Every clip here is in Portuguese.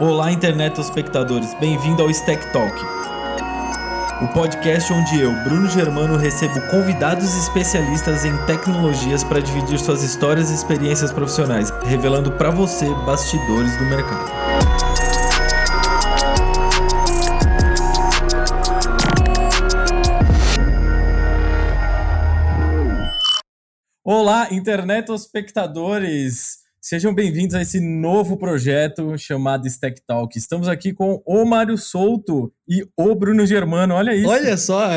Olá, internet espectadores, bem-vindo ao Stack Talk, o podcast onde eu, Bruno Germano, recebo convidados especialistas em tecnologias para dividir suas histórias e experiências profissionais, revelando para você bastidores do mercado. Olá, internet espectadores! Sejam bem-vindos a esse novo projeto chamado Stack Talk. Estamos aqui com o Mário Souto e o Bruno Germano. Olha isso. Olha só,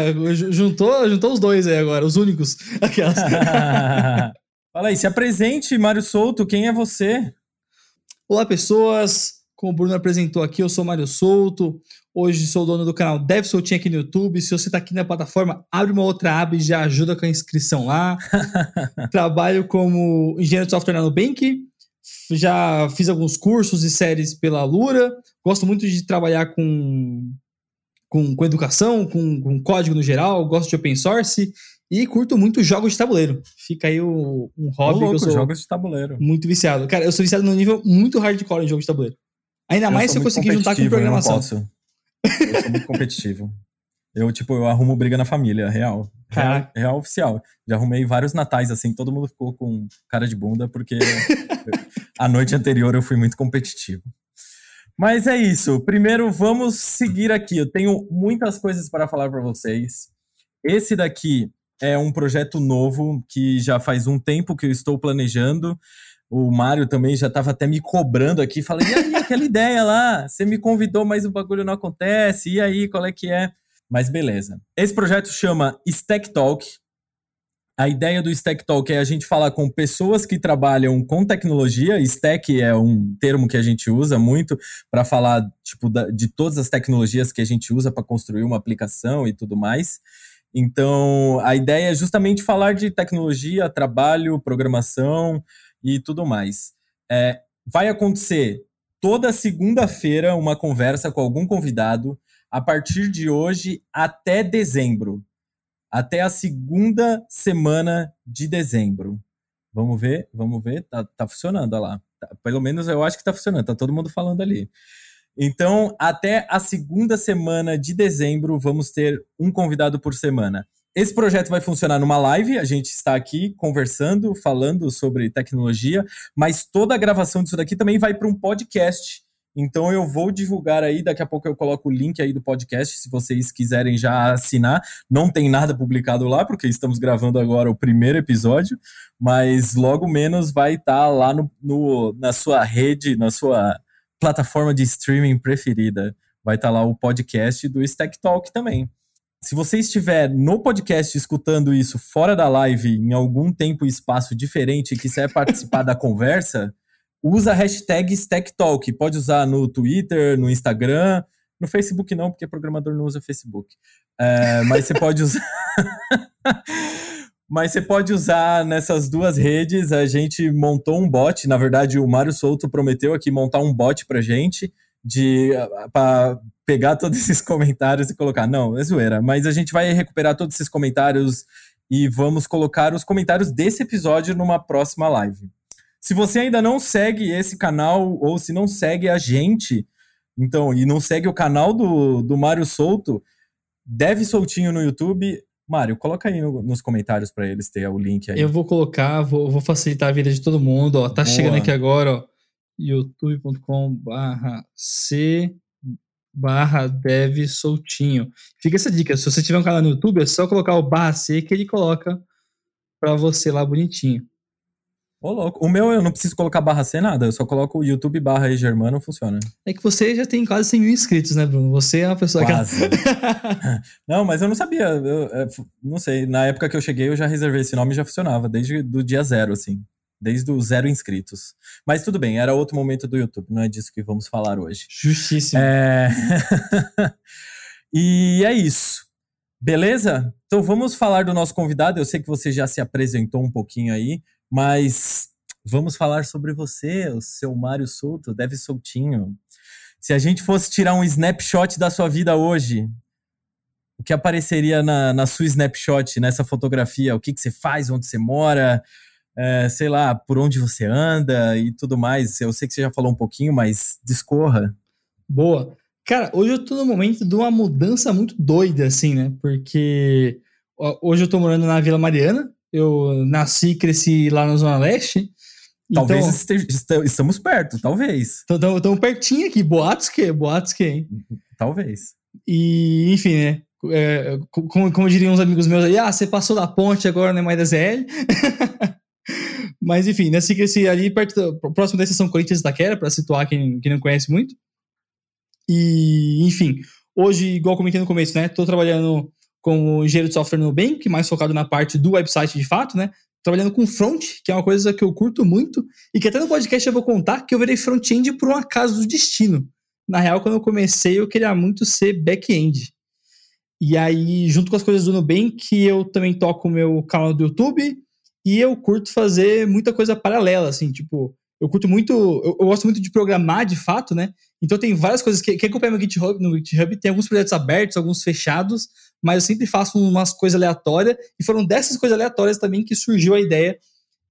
juntou, juntou os dois aí agora, os únicos. Aquelas. Fala aí, se apresente, Mário Souto. Quem é você? Olá, pessoas. Como o Bruno apresentou aqui, eu sou Mário Souto. Hoje sou dono do canal Dev Soltinho aqui no YouTube. Se você está aqui na plataforma, abre uma outra aba e já ajuda com a inscrição lá. Trabalho como engenheiro de software na Nubank já fiz alguns cursos e séries pela Lura. Gosto muito de trabalhar com, com, com educação, com, com código no geral. Gosto de open source e curto muito jogos de tabuleiro. Fica aí o, um hobby louco, que eu sou jogos de tabuleiro. muito viciado. Cara, eu sou viciado num nível muito hardcore em jogos de tabuleiro. Ainda Eu mais se eu conseguir juntar com eu não programação. posso. Eu sou muito competitivo. Eu, tipo, eu arrumo briga na família, real. Real, real oficial. Já arrumei vários natais, assim, todo mundo ficou com cara de bunda, porque a noite anterior eu fui muito competitivo. Mas é isso. Primeiro, vamos seguir aqui. Eu tenho muitas coisas para falar para vocês. Esse daqui é um projeto novo que já faz um tempo que eu estou planejando. O Mário também já estava até me cobrando aqui, falando: e aí, aquela ideia lá? Você me convidou, mas o bagulho não acontece. E aí, qual é que é? Mas beleza. Esse projeto chama Stack Talk. A ideia do Stack Talk é a gente falar com pessoas que trabalham com tecnologia. Stack é um termo que a gente usa muito para falar tipo, de todas as tecnologias que a gente usa para construir uma aplicação e tudo mais. Então, a ideia é justamente falar de tecnologia, trabalho, programação e tudo mais. É, vai acontecer toda segunda-feira uma conversa com algum convidado a partir de hoje até dezembro. Até a segunda semana de dezembro. Vamos ver, vamos ver. Tá, tá funcionando, olha lá. Tá- pelo menos eu acho que tá funcionando, tá todo mundo falando ali. Então, até a segunda semana de dezembro, vamos ter um convidado por semana. Esse projeto vai funcionar numa live, a gente está aqui conversando, falando sobre tecnologia, mas toda a gravação disso daqui também vai para um podcast. Então eu vou divulgar aí, daqui a pouco eu coloco o link aí do podcast, se vocês quiserem já assinar. Não tem nada publicado lá, porque estamos gravando agora o primeiro episódio, mas logo menos vai estar lá no, no- na sua rede, na sua plataforma de streaming preferida. Vai estar lá o podcast do Stack Talk também. Se você estiver no podcast escutando isso fora da live, em algum tempo e espaço diferente e quiser participar da conversa, usa a hashtag StackTalk. Pode usar no Twitter, no Instagram, no Facebook não, porque programador não usa Facebook. É, mas você pode usar. mas você pode usar nessas duas redes. A gente montou um bot. Na verdade, o Mário Souto prometeu aqui montar um bot pra gente de para pegar todos esses comentários e colocar. Não, é zoeira. Mas a gente vai recuperar todos esses comentários e vamos colocar os comentários desse episódio numa próxima live. Se você ainda não segue esse canal ou se não segue a gente, então, e não segue o canal do, do Mário Souto, deve soltinho no YouTube. Mário, coloca aí no- nos comentários para eles ter o link aí. Eu vou colocar, vou, vou facilitar a vida de todo mundo. Ó. Tá Boa. chegando aqui agora, ó. youtube.com barra C barra dev soltinho. Fica essa dica. Se você tiver um canal no YouTube, é só colocar o barra C que ele coloca pra você lá bonitinho. Ô, louco. O meu eu não preciso colocar barra C nada, eu só coloco o YouTube barra e Germano, funciona. É que você já tem quase 100 mil inscritos, né, Bruno? Você é uma pessoa Quase. que. Não, mas eu não sabia. eu, é, não sei. Na época que eu cheguei, eu já reservei esse nome e já funcionava, desde do dia zero, assim. Desde o zero inscritos. Mas tudo bem, era outro momento do YouTube, não é disso que vamos falar hoje. Justíssimo. É... e é isso. Beleza? Então vamos falar do nosso convidado. Eu sei que você já se apresentou um pouquinho aí, mas vamos falar sobre você, o seu Mário Souto, deve soltinho. Se a gente fosse tirar um snapshot da sua vida hoje, o que apareceria na, na sua snapshot, nessa fotografia? O que, que você faz, onde você mora, é, sei lá, por onde você anda e tudo mais. Eu sei que você já falou um pouquinho, mas discorra. Boa. Cara, hoje eu tô no momento de uma mudança muito doida, assim, né? Porque hoje eu tô morando na Vila Mariana, eu nasci e cresci lá na Zona Leste. Talvez então, estamos perto, talvez. Estamos pertinho aqui, boatos que? Boatos que, hein? Talvez. E, enfim, né? É, como, como diriam uns amigos meus aí, ah, você passou da ponte agora, não é mais da ZL. Mas, enfim, nasci e cresci ali perto, próximo da estação Corinthians da Quera, para situar quem, quem não conhece muito. E, enfim, hoje, igual comentei no começo, né? Tô trabalhando como engenheiro de software no Nubank, mais focado na parte do website de fato, né? Trabalhando com front, que é uma coisa que eu curto muito, e que até no podcast eu vou contar que eu virei front-end por um acaso do destino. Na real, quando eu comecei, eu queria muito ser back-end. E aí, junto com as coisas do Nubank, eu também toco o meu canal do YouTube, e eu curto fazer muita coisa paralela, assim, tipo, eu curto muito, eu, eu, gosto muito de programar de fato, né? Então tem várias coisas que, que acompanha no GitHub, no GitHub tem alguns projetos abertos, alguns fechados, mas eu sempre faço umas coisas aleatórias, e foram dessas coisas aleatórias também que surgiu a ideia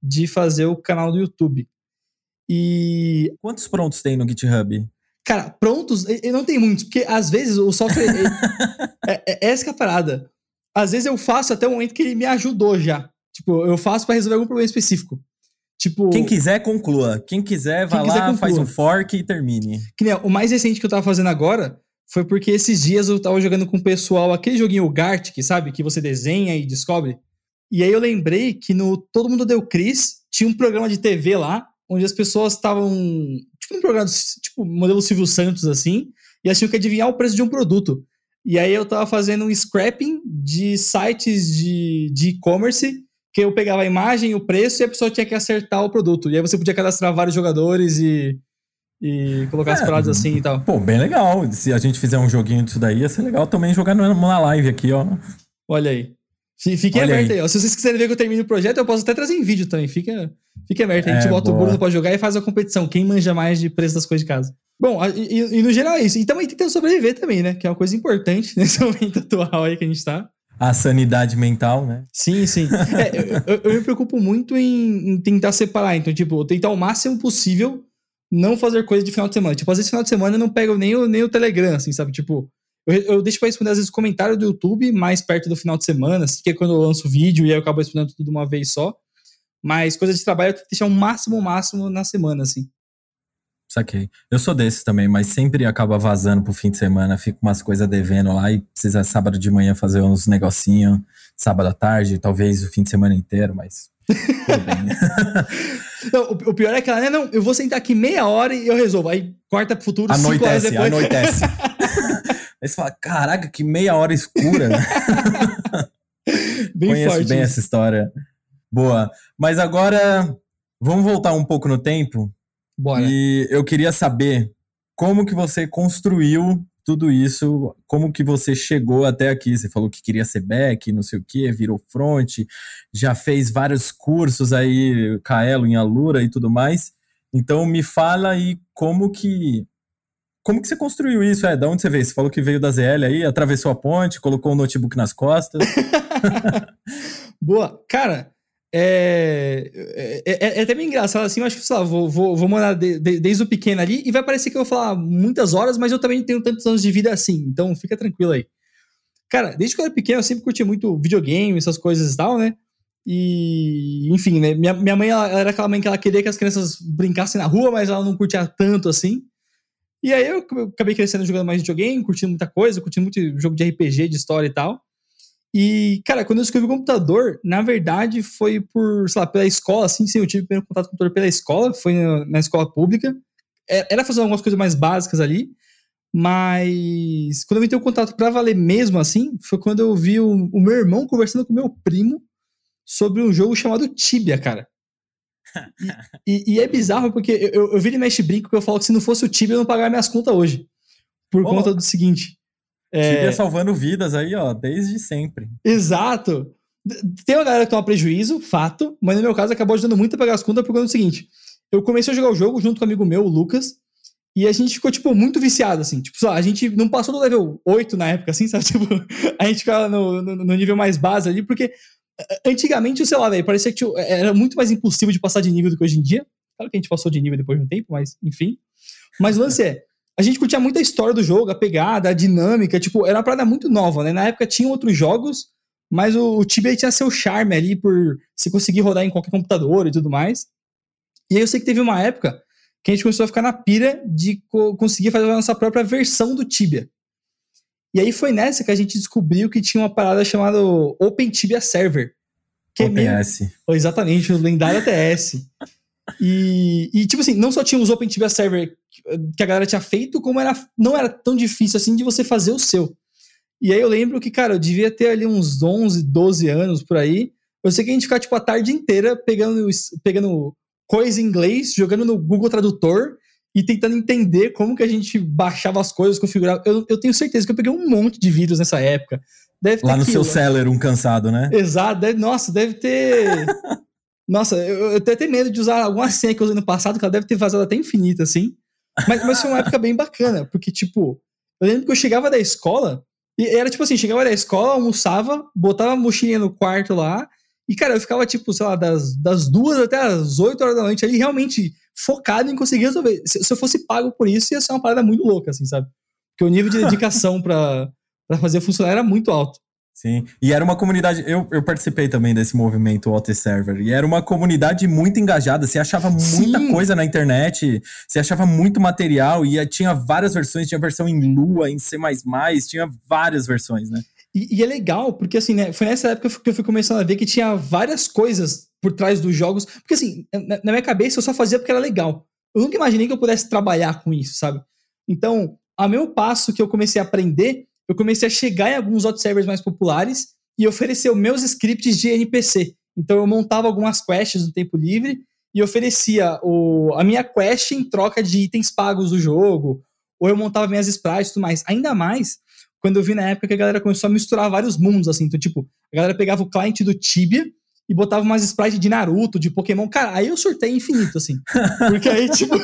de fazer o canal do YouTube. E. Quantos prontos tem no GitHub? Cara, prontos, eu não tem muitos, porque às vezes o software. é, é, é, essa que é a parada. Às vezes eu faço até o momento que ele me ajudou já. Tipo, eu faço para resolver algum problema específico. Tipo, quem quiser, conclua. Quem quiser, vai lá, quiser, faz um fork e termine. Que nem, o mais recente que eu tava fazendo agora foi porque esses dias eu tava jogando com o pessoal aquele joguinho Gartic, sabe? Que você desenha e descobre. E aí eu lembrei que no Todo Mundo Deu Cris tinha um programa de TV lá, onde as pessoas estavam. Tipo um programa, tipo modelo Silvio Santos, assim, e elas tinham que adivinhar o preço de um produto. E aí eu tava fazendo um scrapping de sites de e-commerce que eu pegava a imagem, o preço e a pessoa tinha que acertar o produto. E aí você podia cadastrar vários jogadores e, e colocar é, as paradas assim e tal. Pô, bem legal. Se a gente fizer um joguinho disso daí, ia ser legal também jogar na live aqui, ó. Olha aí. Fique aberto aí. aí. Se vocês quiserem ver que eu termino o projeto, eu posso até trazer em vídeo também. Fica, fica aberto. A gente é, bota boa. o Bruno pra jogar e faz a competição. Quem manja mais de preço das coisas de casa. Bom, e, e no geral é isso. E também tentando sobreviver também, né? Que é uma coisa importante nesse momento atual aí que a gente tá a sanidade mental, né? Sim, sim. É, eu, eu, me preocupo muito em, em, tentar separar. Então, tipo, tentar o máximo possível não fazer coisa de final de semana. Tipo, às vezes final de semana eu não pego nem o, nem o Telegram, assim, sabe? Tipo, eu, eu deixo pra responder às vezes comentário do YouTube mais perto do final de semana, assim, que é quando eu lanço o vídeo e aí eu acabo respondendo tudo de uma vez só. Mas coisa de trabalho eu tenho que deixar o máximo, o máximo na semana, assim. Saquei. Eu sou desses também, mas sempre acaba vazando pro fim de semana, fico umas coisas devendo lá e precisa sábado de manhã fazer uns negocinho, sábado à tarde, talvez o fim de semana inteiro, mas tudo bem? Não, o, o, pior é que ela, né, não, eu vou sentar aqui meia hora e eu resolvo. Aí quarta pro futuro, anoitece, cinco horas depois. Anoitece, Aí você fala, caraca, que meia hora escura. bem Conheço forte bem isso. essa história. Boa. Mas agora, vamos voltar um pouco no tempo Bora. E eu queria saber como que você construiu tudo isso, como que você chegou até aqui? Você falou que queria ser back, não sei o que, virou front, já fez vários cursos aí, Kaelo em Alura e tudo mais. Então me fala aí como que como que você construiu isso? É, da onde você veio? Você falou que veio da ZL aí, atravessou a ponte, colocou o notebook nas costas. Boa. Cara, é, é, é, é, até bem engraçado assim. Eu acho que, sei lá, vou, vou, vou mandar de, de, desde o pequeno ali e vai parecer que eu vou falar muitas horas, mas eu também tenho tantos anos de vida assim, então fica tranquilo aí. Cara, desde que eu era pequeno, eu sempre curti muito videogame, essas coisas e tal, né? E, enfim, né? Minha, minha mãe ela, ela era aquela mãe que ela queria que as crianças brincassem na rua, mas ela não curtia tanto assim. E aí eu acabei crescendo jogando mais videogame, curtindo muita coisa, curtindo muito jogo de RPG, de história e tal. E, cara, quando eu escrevi o computador, na verdade foi por, sei lá, pela escola, assim, sim, eu tive o primeiro contato com o computador pela escola, foi na, na escola pública. É, era fazer algumas coisas mais básicas ali, mas quando eu entrei o contato para valer mesmo, assim, foi quando eu vi o, o, meu irmão conversando com o meu primo sobre um jogo chamado Tibia, cara. E, e, e é bizarro porque eu, eu, eu vi ele mexe brinco que eu falo que se não fosse o Tibia eu não pagava minhas contas hoje. Por conta do seguinte. É... Tibia salvando vidas aí, ó, desde sempre. Exato. Tem uma galera que toma prejuízo, fato, mas no meu caso acabou ajudando muito a pagar as contas por conta do seguinte. Eu comecei a jogar o jogo junto com um amigo meu, o Lucas, e a gente ficou, tipo, muito viciado, assim. Tipo, a gente não passou do level 8 na época, assim, sabe? Tipo, a gente ficava no, no, no nível mais base ali, porque antigamente, sei lá, velho, parecia que era muito mais impossível de passar de nível do que hoje em dia. Claro que a gente passou de nível depois de um tempo, mas enfim. Mas o lance é, a gente curtia muito a história do jogo, a pegada, a dinâmica, tipo, era uma parada muito nova, né? Na época tinha outros jogos, mas o, o Tibia tinha seu charme ali por se conseguir rodar em qualquer computador e tudo mais. E aí eu sei que teve uma época que a gente começou a ficar na pira de co conseguir fazer a nossa própria versão do Tibia. E aí foi nessa que a gente descobriu que tinha uma parada chamada Open Tibia Server. Que OpenS. É meio... Exatamente, o lendário ATS. E, e, tipo assim, não só tinha os Open Tibia Server que a galera tinha feito, como era, não era tão difícil assim de você fazer o seu. E aí eu lembro que, cara, eu devia ter ali uns 11, 12 anos por aí. Eu sei que a gente ficava, tipo, a tarde inteira pegando, pegando coisa em inglês, jogando no Google Tradutor e tentando entender como que a gente baixava as coisas, configurava. Eu, eu tenho certeza que eu peguei um monte de vídeos nessa época. Deve Lá no aquilo, seu seller, um cansado, né? Exato. Deve, nossa, deve ter... nossa, eu, eu até tenho medo de usar alguma senha que eu usei no passado, que ela deve ter vazado até infinita, assim. Mas, mas foi uma época bem bacana, porque, tipo, eu lembro que eu chegava da escola, e era tipo assim, chegava da escola, almoçava, botava a mochilinha no quarto lá, e, cara, eu ficava, tipo, sei lá, das, das duas até as oito horas da noite ali, realmente focado em conseguir resolver. Se, se, eu fosse pago por isso, ia ser uma parada muito louca, assim, sabe? Porque o nível de dedicação para fazer funcionar era muito alto. Sim, e era uma comunidade. Eu, eu participei também desse movimento Alt Server, e era uma comunidade muito engajada. Você achava muita Sim. coisa na internet, você achava muito material, e tinha várias versões: tinha versão em Lua, em C, tinha várias versões, né? E, e, é legal, porque assim, né, foi nessa época que eu fui começando a ver que tinha várias coisas por trás dos jogos. Porque assim, na, na minha cabeça eu só fazia porque era legal. Eu nunca imaginei que eu pudesse trabalhar com isso, sabe? Então, a meu passo que eu comecei a aprender, eu comecei a chegar em alguns outros servers mais populares e oferecer os meus scripts de NPC. Então eu montava algumas quests no tempo livre e oferecia o, a minha quest em troca de itens pagos do jogo, ou eu montava minhas sprites e tudo mais. Ainda mais quando eu vi na época que a galera começou a misturar vários mundos, assim. Então, tipo, a galera pegava o cliente do Tibia e botava umas sprites de Naruto, de Pokémon. Cara, aí eu surtei infinito, assim. Porque aí, tipo,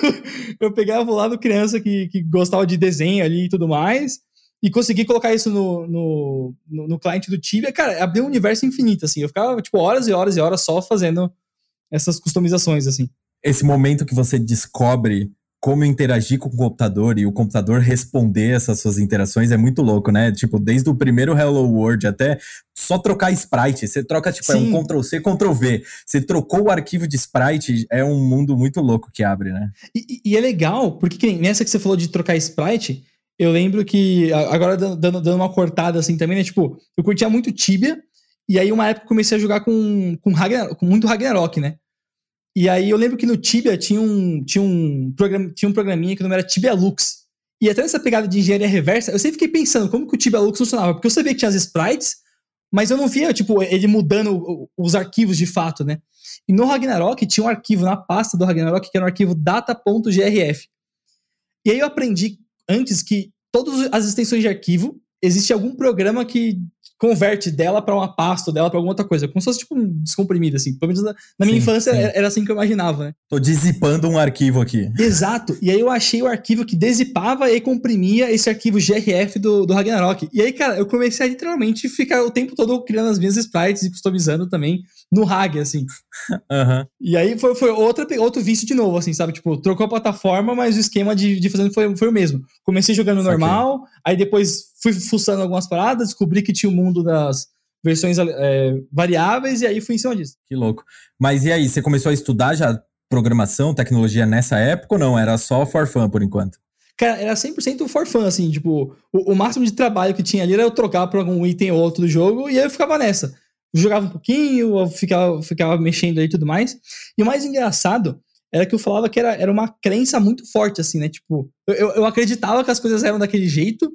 eu pegava o lado criança que, que gostava de desenho ali e tudo mais, e consegui colocar isso no, no, no, no cliente do Tibia. Cara, abriu um universo infinito, assim. Eu ficava, tipo, horas e horas e horas só fazendo essas customizações, assim. Esse momento que você descobre como interagir com o computador e o computador responder essas suas interações é muito louco, né? Tipo, desde o primeiro Hello World até só trocar sprite. Você troca, tipo, Sim. é um Ctrl C, Ctrl V. Você trocou o arquivo de sprite, é um mundo muito louco que abre, né? E, e é legal, porque nessa que você falou de trocar sprite, eu lembro que, agora dando, dando uma cortada assim também, né? Tipo, eu curtia muito Tibia, e aí uma época eu comecei a jogar com, com, com muito Ragnarok, né? E aí eu lembro que no Tibia tinha um, tinha um, tinha um programinha que o nome era Tibia Lux. E até nessa pegada de engenharia reversa, eu sempre fiquei pensando como que o Tibia Lux funcionava. Porque eu sabia que tinha as sprites, mas eu não via, tipo, ele mudando os arquivos de fato, né? E no Ragnarok tinha um arquivo na pasta do Ragnarok que era um arquivo data.grf. E aí eu aprendi antes que todas as extensões de arquivo, existe algum programa que converte dela para uma pasta, dela para alguma outra coisa. Como se fosse tipo um descomprimido, assim. Pelo menos na, na minha sim, infância sim. era assim que eu imaginava, né? Tô dizipando um arquivo aqui. Exato. E aí eu achei o arquivo que desipava e comprimia esse arquivo GRF do, do Ragnarok. E aí, cara, eu comecei a literalmente ficar o tempo todo criando as minhas sprites e customizando também no Rag, assim. Uhum. E aí foi, foi outra, outro vício de novo, assim, sabe? Tipo, trocou a plataforma, mas o esquema de, de fazendo foi, foi o mesmo. Comecei jogando normal, aí depois fui fuçando algumas paradas, descobri que tinha o mundo das versões é, variáveis, e aí fui em cima disso. Que louco. Mas e aí, você começou a estudar já programação, tecnologia nessa época ou não? Era só for fun por enquanto? Cara, era 100% for fun, assim, tipo, o, o, máximo de trabalho que tinha ali era eu trocar por algum item ou outro do jogo, e aí eu ficava nessa jogava um pouquinho, ficava, ficava mexendo aí e tudo mais. E o mais engraçado era que eu falava que era, era uma crença muito forte, assim, né? Tipo, eu, eu acreditava que as coisas eram daquele jeito,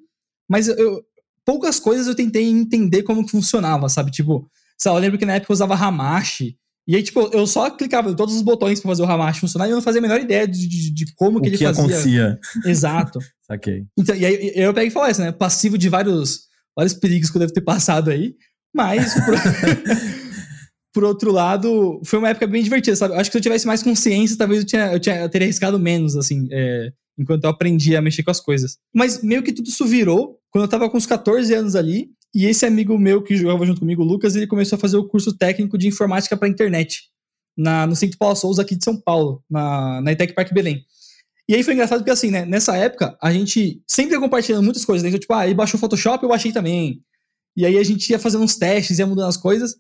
mas eu, poucas coisas eu tentei entender como que funcionava, sabe? Tipo, sei lá, eu lembro que na época eu usava Hamashi, e aí, tipo, eu só clicava em todos os botões para fazer o Hamashi funcionar e eu não fazia a menor ideia de, de, de como que o ele que fazia. acontecia. Exato. Saquei. Então, e aí eu pego e falo isso, né? Passivo de vários, vários perigos que eu devo ter passado aí. Mas, por, por, outro lado, foi uma época bem divertida, sabe? Acho que se eu tivesse mais consciência, talvez eu, tinha, eu, tinha, eu teria arriscado menos, assim, é, enquanto eu aprendia a mexer com as coisas. Mas meio que tudo isso virou quando eu tava com uns 14 anos ali, e esse amigo meu que jogava junto comigo, o Lucas, ele começou a fazer o curso técnico de informática para internet na, no Centro Paulo Souza aqui de São Paulo, na, na Itec Parque Belém. E aí foi engraçado porque, assim, né, nessa época, a gente sempre ia compartilhando muitas coisas, né? Então, tipo, ah, ele baixou o Photoshop, eu baixei também. E aí a gente ia fazendo uns testes, ia mudando as coisas.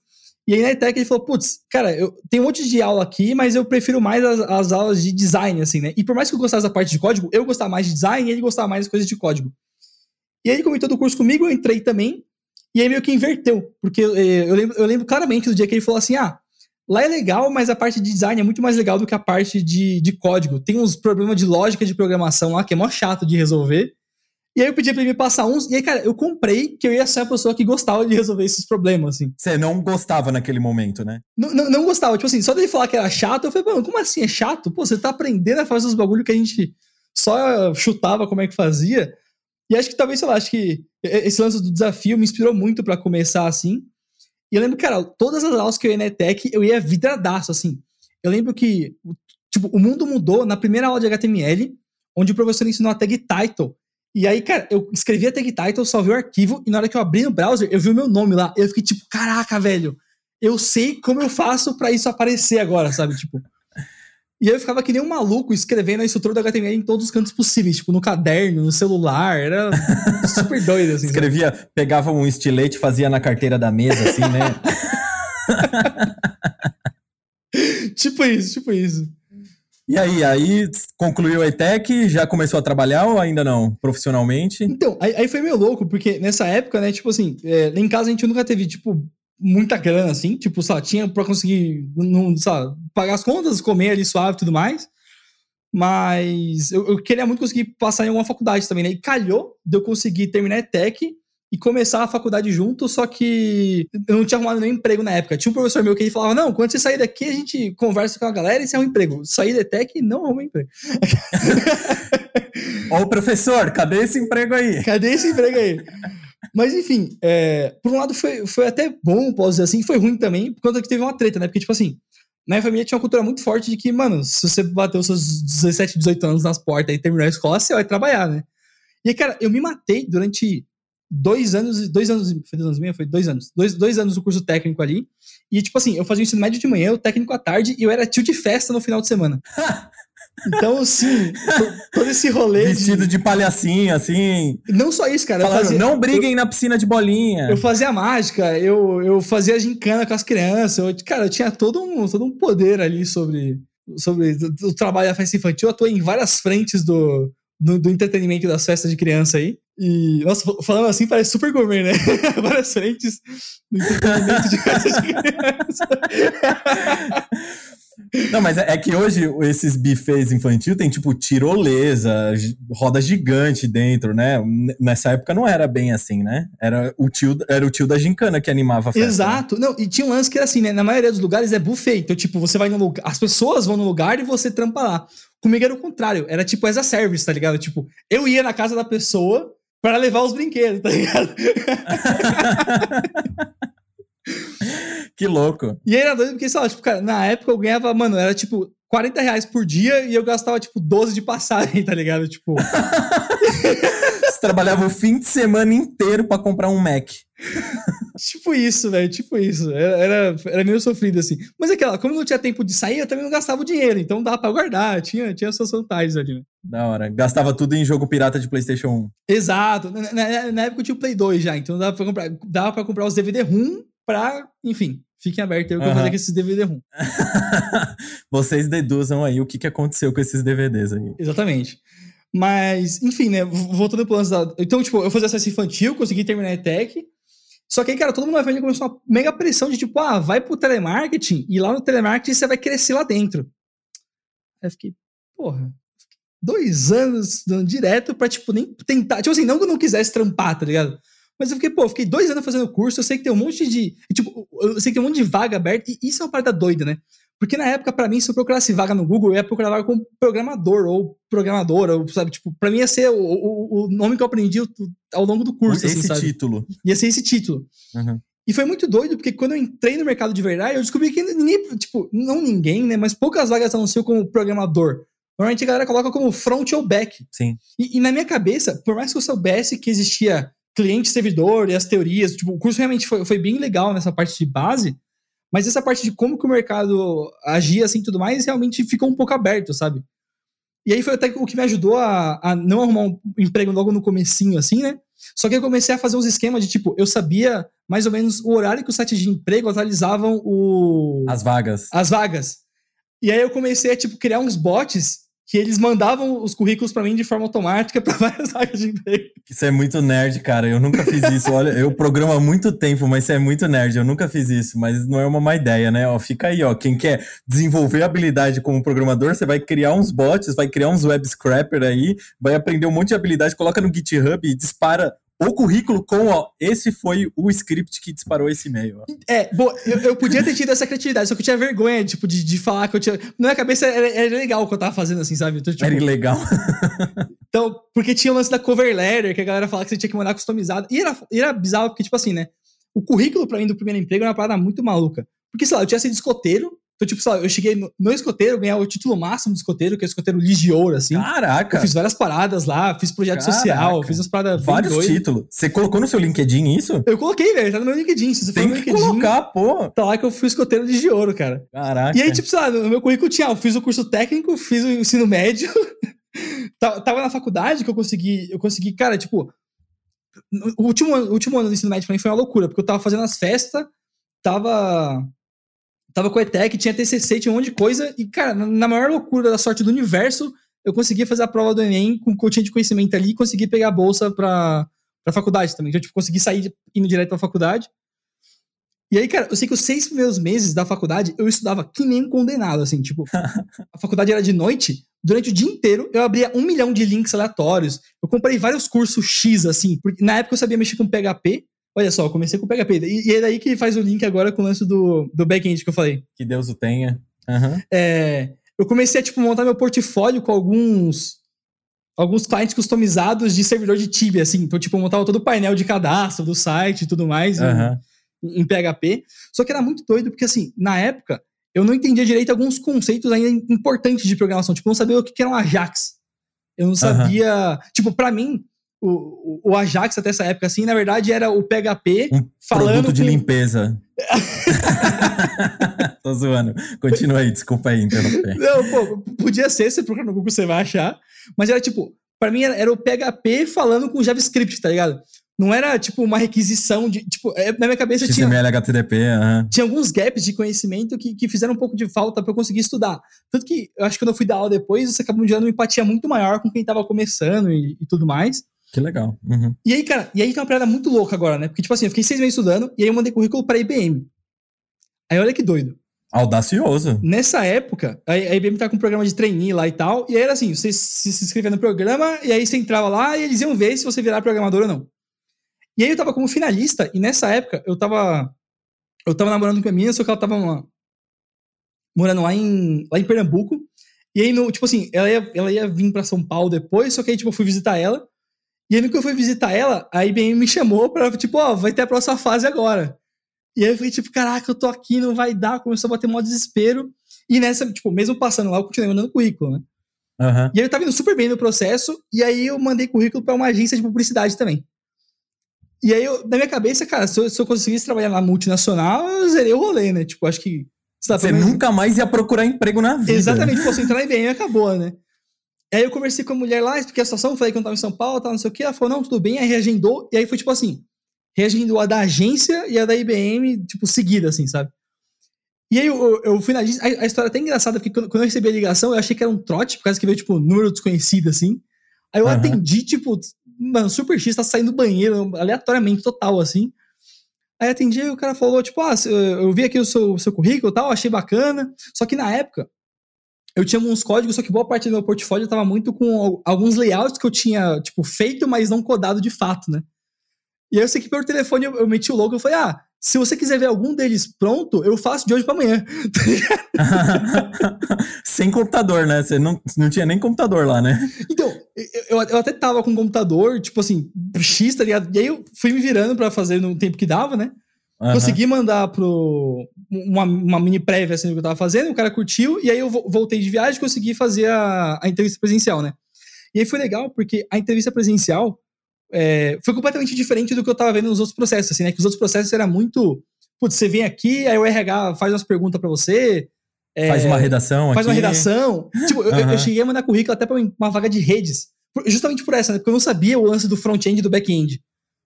E aí na ETEC ele falou, putz, cara, eu tenho um monte de aula aqui, mas eu prefiro mais as, as, aulas de design, assim, né? E por mais que eu gostasse da parte de código, eu gostava mais de design e ele gostava mais das coisas de código. E aí ele comentou do curso comigo, eu entrei também, e aí meio que inverteu, porque eu, eh, eu, lembro, eu lembro claramente do dia que ele falou assim, ah, lá é legal, mas a parte de design é muito mais legal do que a parte de, de código. Tem uns problemas de lógica de programação lá que é mó chato de resolver, e aí eu pedi pra ele me passar uns. E aí, cara, eu comprei que eu ia ser a pessoa que gostava de resolver esses problemas, assim. Você não gostava naquele momento, né? Não, não, não gostava. Tipo assim, só dele falar que era chato, eu falei, mano, como assim é chato? Pô, você tá aprendendo a fazer os bagulho que a gente só chutava como é que fazia. E acho que talvez, sei lá, acho que esse lance do desafio me inspirou muito para começar assim. E eu lembro, cara, todas as aulas que eu ia na ETEC, eu ia vidradaço, assim. Eu lembro que, tipo, o mundo mudou na primeira aula de HTML, onde o professor ensinou a tag title. E aí, cara, eu escrevi a tag title, salvei o arquivo, e na hora que eu abri no browser, eu vi o meu nome lá. Eu fiquei tipo, caraca, velho, eu sei como eu faço para isso aparecer agora, sabe? Tipo. E eu ficava que nem um maluco escrevendo a estrutura do HTML em todos os cantos possíveis, tipo no caderno, no celular, era super doido, assim. Escrevia, sabe? pegava um estilete, fazia na carteira da mesa, assim, né? tipo isso, tipo isso. E aí, aí concluiu a ETEC, já começou a trabalhar ou ainda não, profissionalmente? Então, aí, aí foi meio louco, porque nessa época, né, tipo assim, é, lá em casa a gente nunca teve, tipo, muita grana, assim, tipo, só tinha pra conseguir, não, sabe, pagar as contas, comer ali suave e tudo mais. Mas eu, eu, queria muito conseguir passar em alguma faculdade também, né? E calhou de eu conseguir terminar a ETEC e começar a faculdade junto, só que eu não tinha arrumado nenhum emprego na época. Tinha um professor meu que ele falava: Não, quando você sair daqui, a gente conversa com a galera e você é um emprego. Sair da Tech não arruma emprego. Ô, professor, cadê esse emprego aí? Cadê esse emprego aí? Mas enfim, é, por um lado foi, foi até bom, posso dizer assim, foi ruim também, por conta que teve uma treta, né? Porque, tipo assim, na minha família tinha uma cultura muito forte de que, mano, se você bater os seus 17, 18 anos nas portas e terminar a escola, você vai trabalhar, né? E, cara, eu me matei durante dois anos, dois anos, foi dois anos meio? Foi dois anos. Dois, dois anos do curso técnico ali. E, tipo assim, eu fazia o ensino médio de manhã, o técnico à tarde, e eu era tio de festa no final de semana. Então, assim, todo esse rolê. Vestido de, de palhacinho, assim. Não só isso, cara. Falando, fazia, não briguem eu, na piscina de bolinha. Eu fazia mágica, eu, eu fazia gincana com as crianças. Eu, cara, eu tinha todo um, todo um poder ali sobre, sobre o trabalho da festa infantil. Eu atuei em várias frentes do, do, do entretenimento das festas de criança aí. E, nossa, falando assim parece super gourmet, né? Várias frentes do entretenimento de festas de criança. Não, mas é, é, que hoje esses buffets infantil tem tipo tirolesa, roda gigante dentro, né? Nessa época não era bem assim, né? Era o tio, era o tio da gincana que animava a festa. Né? Exato. Né? Não, e tinha um lance que era assim, né? Na maioria dos lugares é buffet. Então, tipo, você vai no lugar, as pessoas vão no lugar e você trampa lá. Comigo era o contrário, era tipo as a service, tá ligado? Tipo, eu ia na casa da pessoa para levar os brinquedos, tá ligado? que louco. E aí era doido porque, sei lá, tipo, cara, na época eu ganhava, mano, era tipo 40 reais por dia e eu gastava, tipo, 12 de passagem, tá ligado? Tipo. Você trabalhava o fim de semana inteiro para comprar um Mac. tipo isso, velho, tipo isso. Era, era, era, meio sofrido assim. Mas é aquela, como não tinha tempo de sair, eu também não gastava o dinheiro, então dava pra guardar, tinha, tinha suas vantagens ali, né? Da hora. Gastava tudo em jogo pirata de PlayStation 1. Exato. Na, na, na época eu tinha o Play 2 já, então dava pra comprar, dava pra comprar os DVD RUM pra, enfim, fiquem abertos aí o que uhum. eu vou fazer com esses DVD RUM. Vocês deduzam aí o que, que aconteceu com esses DVDs aí. Exatamente. Mas, enfim, né? Voltando pro lance da. Então, tipo, eu fazia acesso infantil, consegui terminar a ETEC. Só que aí, cara, todo mundo na família começou uma mega pressão de tipo, ah, vai pro telemarketing e lá no telemarketing você vai crescer lá dentro. Aí eu fiquei, porra, dois anos dando direto pra, tipo, nem tentar. Tipo assim, não que eu não quisesse trampar, tá ligado? Mas eu fiquei, pô, eu fiquei dois anos fazendo curso, eu sei que tem um monte de. Tipo, eu sei que tem um monte de vaga aberta, e isso é uma parada doida, né? Porque na época, para mim, se eu procurasse vaga no Google, eu ia procurar vaga como programador ou programadora, ou, sabe? Tipo, pra mim ia ser o, o, o nome que eu aprendi ao longo do curso. Esse assim, título. Ia ser esse título. Uhum. E foi muito doido, porque quando eu entrei no mercado de verdade, eu descobri que ninguém, tipo, não ninguém, né? Mas poucas vagas anunciam como programador. Normalmente a galera coloca como front ou back. Sim. E, e na minha cabeça, por mais que eu soubesse que existia cliente-servidor e as teorias, tipo, o curso realmente foi, foi bem legal nessa parte de base, mas essa parte de como que o mercado agia assim tudo mais, realmente ficou um pouco aberto, sabe? E aí foi até o que me ajudou a, a não arrumar um emprego logo no comecinho, assim, né? Só que eu comecei a fazer uns esquemas de tipo, eu sabia mais ou menos o horário que os sites de emprego atualizavam o. As vagas. As vagas. E aí eu comecei a, tipo, criar uns bots que eles mandavam os currículos para mim de forma automática para várias vagas de emprego. Isso é muito nerd, cara. Eu nunca fiz isso. Olha, eu programo há muito tempo, mas isso é muito nerd. Eu nunca fiz isso, mas não é uma má ideia, né? Ó, fica aí, ó. Quem quer desenvolver habilidade como programador, você vai criar uns bots, vai criar uns web scrapper aí, vai aprender um monte de habilidade, coloca no GitHub e dispara o currículo com, ó, esse foi o script que disparou esse e-mail. É, bom, eu, eu, podia ter tido essa criatividade, só que eu tinha vergonha, tipo, de, de falar que eu tinha. Na minha cabeça era, era legal o que eu tava fazendo, assim, sabe? Então, tipo, era ilegal. então, porque tinha o lance da cover letter, que a galera falava que você tinha que mandar customizado. E era, era bizarro, porque, tipo assim, né? O currículo pra mim do primeiro emprego era uma parada muito maluca. Porque, sei lá, eu tinha sido escoteiro, então, tipo, sei lá, eu cheguei no, no escoteiro, ganhar o título máximo do escoteiro, que é o escoteiro Ligiouro, assim. Caraca! Eu fiz várias paradas lá, fiz projeto Caraca. social, fiz umas paradas Vários títulos. Você colocou no seu LinkedIn isso? Eu coloquei, velho, tá no meu LinkedIn. Se você Tem for no que LinkedIn, colocar, pô. Tá lá que eu fui escoteiro Ligiouro, cara. Caraca. E aí, tipo, sei lá, no meu currículo tinha, eu fiz o curso técnico, fiz o ensino médio, tava na faculdade que eu consegui, eu consegui, cara, tipo, o último, o último ano do ensino médio pra mim foi uma loucura, porque eu tava fazendo as festas, tava tava com a ETEC, tinha TCC, tinha um monte de coisa, e, cara, na maior loucura da sorte do universo, eu consegui fazer a prova do Enem com o que eu tinha de conhecimento ali e consegui pegar a bolsa pra, pra faculdade também. Então, tipo, consegui sair indo direto pra faculdade. E aí, cara, eu sei que os seis primeiros meses da faculdade eu estudava que nem um condenado, assim, tipo, a faculdade era de noite, durante o dia inteiro eu abria um milhão de links aleatórios, eu comprei vários cursos X, assim, porque na época eu sabia mexer com PHP, Olha só, eu comecei com o PHP. E, e é daí que faz o link agora com o lance do, do back-end que eu falei. Que Deus o tenha. Uhum. É, eu comecei a tipo, montar meu portfólio com alguns alguns clientes customizados de servidor de Tibia, assim. Então, tipo, eu montava todo o painel de cadastro do site e tudo mais uhum. em, em, PHP. Só que era muito doido, porque, assim, na época, eu não entendia direito alguns conceitos ainda importantes de programação. Tipo, eu não sabia o que era um Ajax. Eu não sabia... Uhum. Tipo, para mim, o, o Ajax até essa época, assim, na verdade era o PHP um falando. Produto de limpeza. Tô zoando. Continua aí, desculpa aí interromper. Não, pô, podia ser, você procurar no Google você vai achar. Mas era tipo, para mim era, era, o PHP falando com JavaScript, tá ligado? Não era tipo uma requisição de. Tipo, é, na minha cabeça XML, tinha. HTTP, uhum. Tinha alguns gaps de conhecimento que, que fizeram um pouco de falta para eu conseguir estudar. Tanto que eu acho que quando eu fui dar aula depois, você acabou me gerando uma empatia muito maior com quem tava começando e, e tudo mais. Que legal. Uhum. E aí, cara, e aí tem uma parada muito louca agora, né? Porque, tipo assim, eu fiquei seis meses estudando e aí eu mandei currículo pra IBM. Aí olha que doido. Audacioso. Nessa época, a IBM tá com um programa de trainee lá e tal, e aí era assim, você se inscrevia no programa, e aí você entrava lá e eles iam ver se você virar programador ou não. E aí eu tava como finalista, e nessa época eu tava. Eu tava namorando com a minha, só que ela tava uma, morando lá em, lá em Pernambuco. E aí, no, tipo assim, ela ia, ela ia vir pra São Paulo depois, só que aí, tipo, eu fui visitar ela. E aí, no que eu fui visitar ela, a IBM me chamou pra, tipo, ó, vai ter a próxima fase agora. E aí eu falei, tipo, caraca, eu tô aqui, não vai dar. Começou a bater mó desespero. E nessa, tipo, mesmo passando lá, eu continuei mandando currículo, né? Uhum. E aí eu tava indo super bem no processo, e aí eu mandei currículo para uma agência de publicidade também. E aí, eu, na minha cabeça, cara, se eu, se eu conseguisse trabalhar na multinacional, eu zerei o rolê, né? Tipo, acho que. Você nunca mais ia procurar emprego na vida. Exatamente, se entrar na IBM, acabou, né? Aí eu conversei com a mulher lá, expliquei a situação, falei que eu não tava em São Paulo, tal, não sei o que. Ela falou, não, tudo bem, aí reagendou. E aí foi tipo assim, reagendou a da agência e a da IBM, tipo, seguida, assim, sabe? E aí eu, eu fui na agência, a, a história é até engraçada, porque quando, quando, eu recebi a ligação, eu achei que era um trote, por causa que veio, tipo, número desconhecido, assim. Aí eu uhum. atendi, tipo, mano, super X, tá saindo do banheiro, aleatoriamente, total, assim. Aí atendi e o cara falou, tipo, ah, eu vi aqui o seu, o seu currículo e tal, achei bacana. Só que na época, eu tinha uns códigos, só que boa parte do meu portfólio estava muito com alguns layouts que eu tinha, tipo, feito, mas não codado de fato, né? E aí eu sei que pelo telefone eu, eu meti o logo e falei, ah, se você quiser ver algum deles pronto, eu faço de hoje para amanhã. Sem computador, né? Você não, não tinha nem computador lá, né? Então, eu, eu até tava com computador, tipo assim, X, tá ligado? E aí eu fui me virando para fazer no tempo que dava, né? Uhum. Consegui mandar pro. Uma, uma mini prévia assim do que eu tava fazendo, o cara curtiu, e aí eu voltei de viagem e consegui fazer a, a entrevista presencial, né? E aí foi legal, porque a entrevista presencial é, foi completamente diferente do que eu tava vendo nos outros processos, assim, né? Que os outros processos era muito. Putz, você vem aqui, aí o RH faz umas perguntas para você, É, faz uma redação Faz aqui. uma redação. Tipo, uhum. eu, eu, cheguei a mandar currículo até pra uma vaga de redes. Justamente por essa, né? Porque eu não sabia o lance do front-end e do back-end.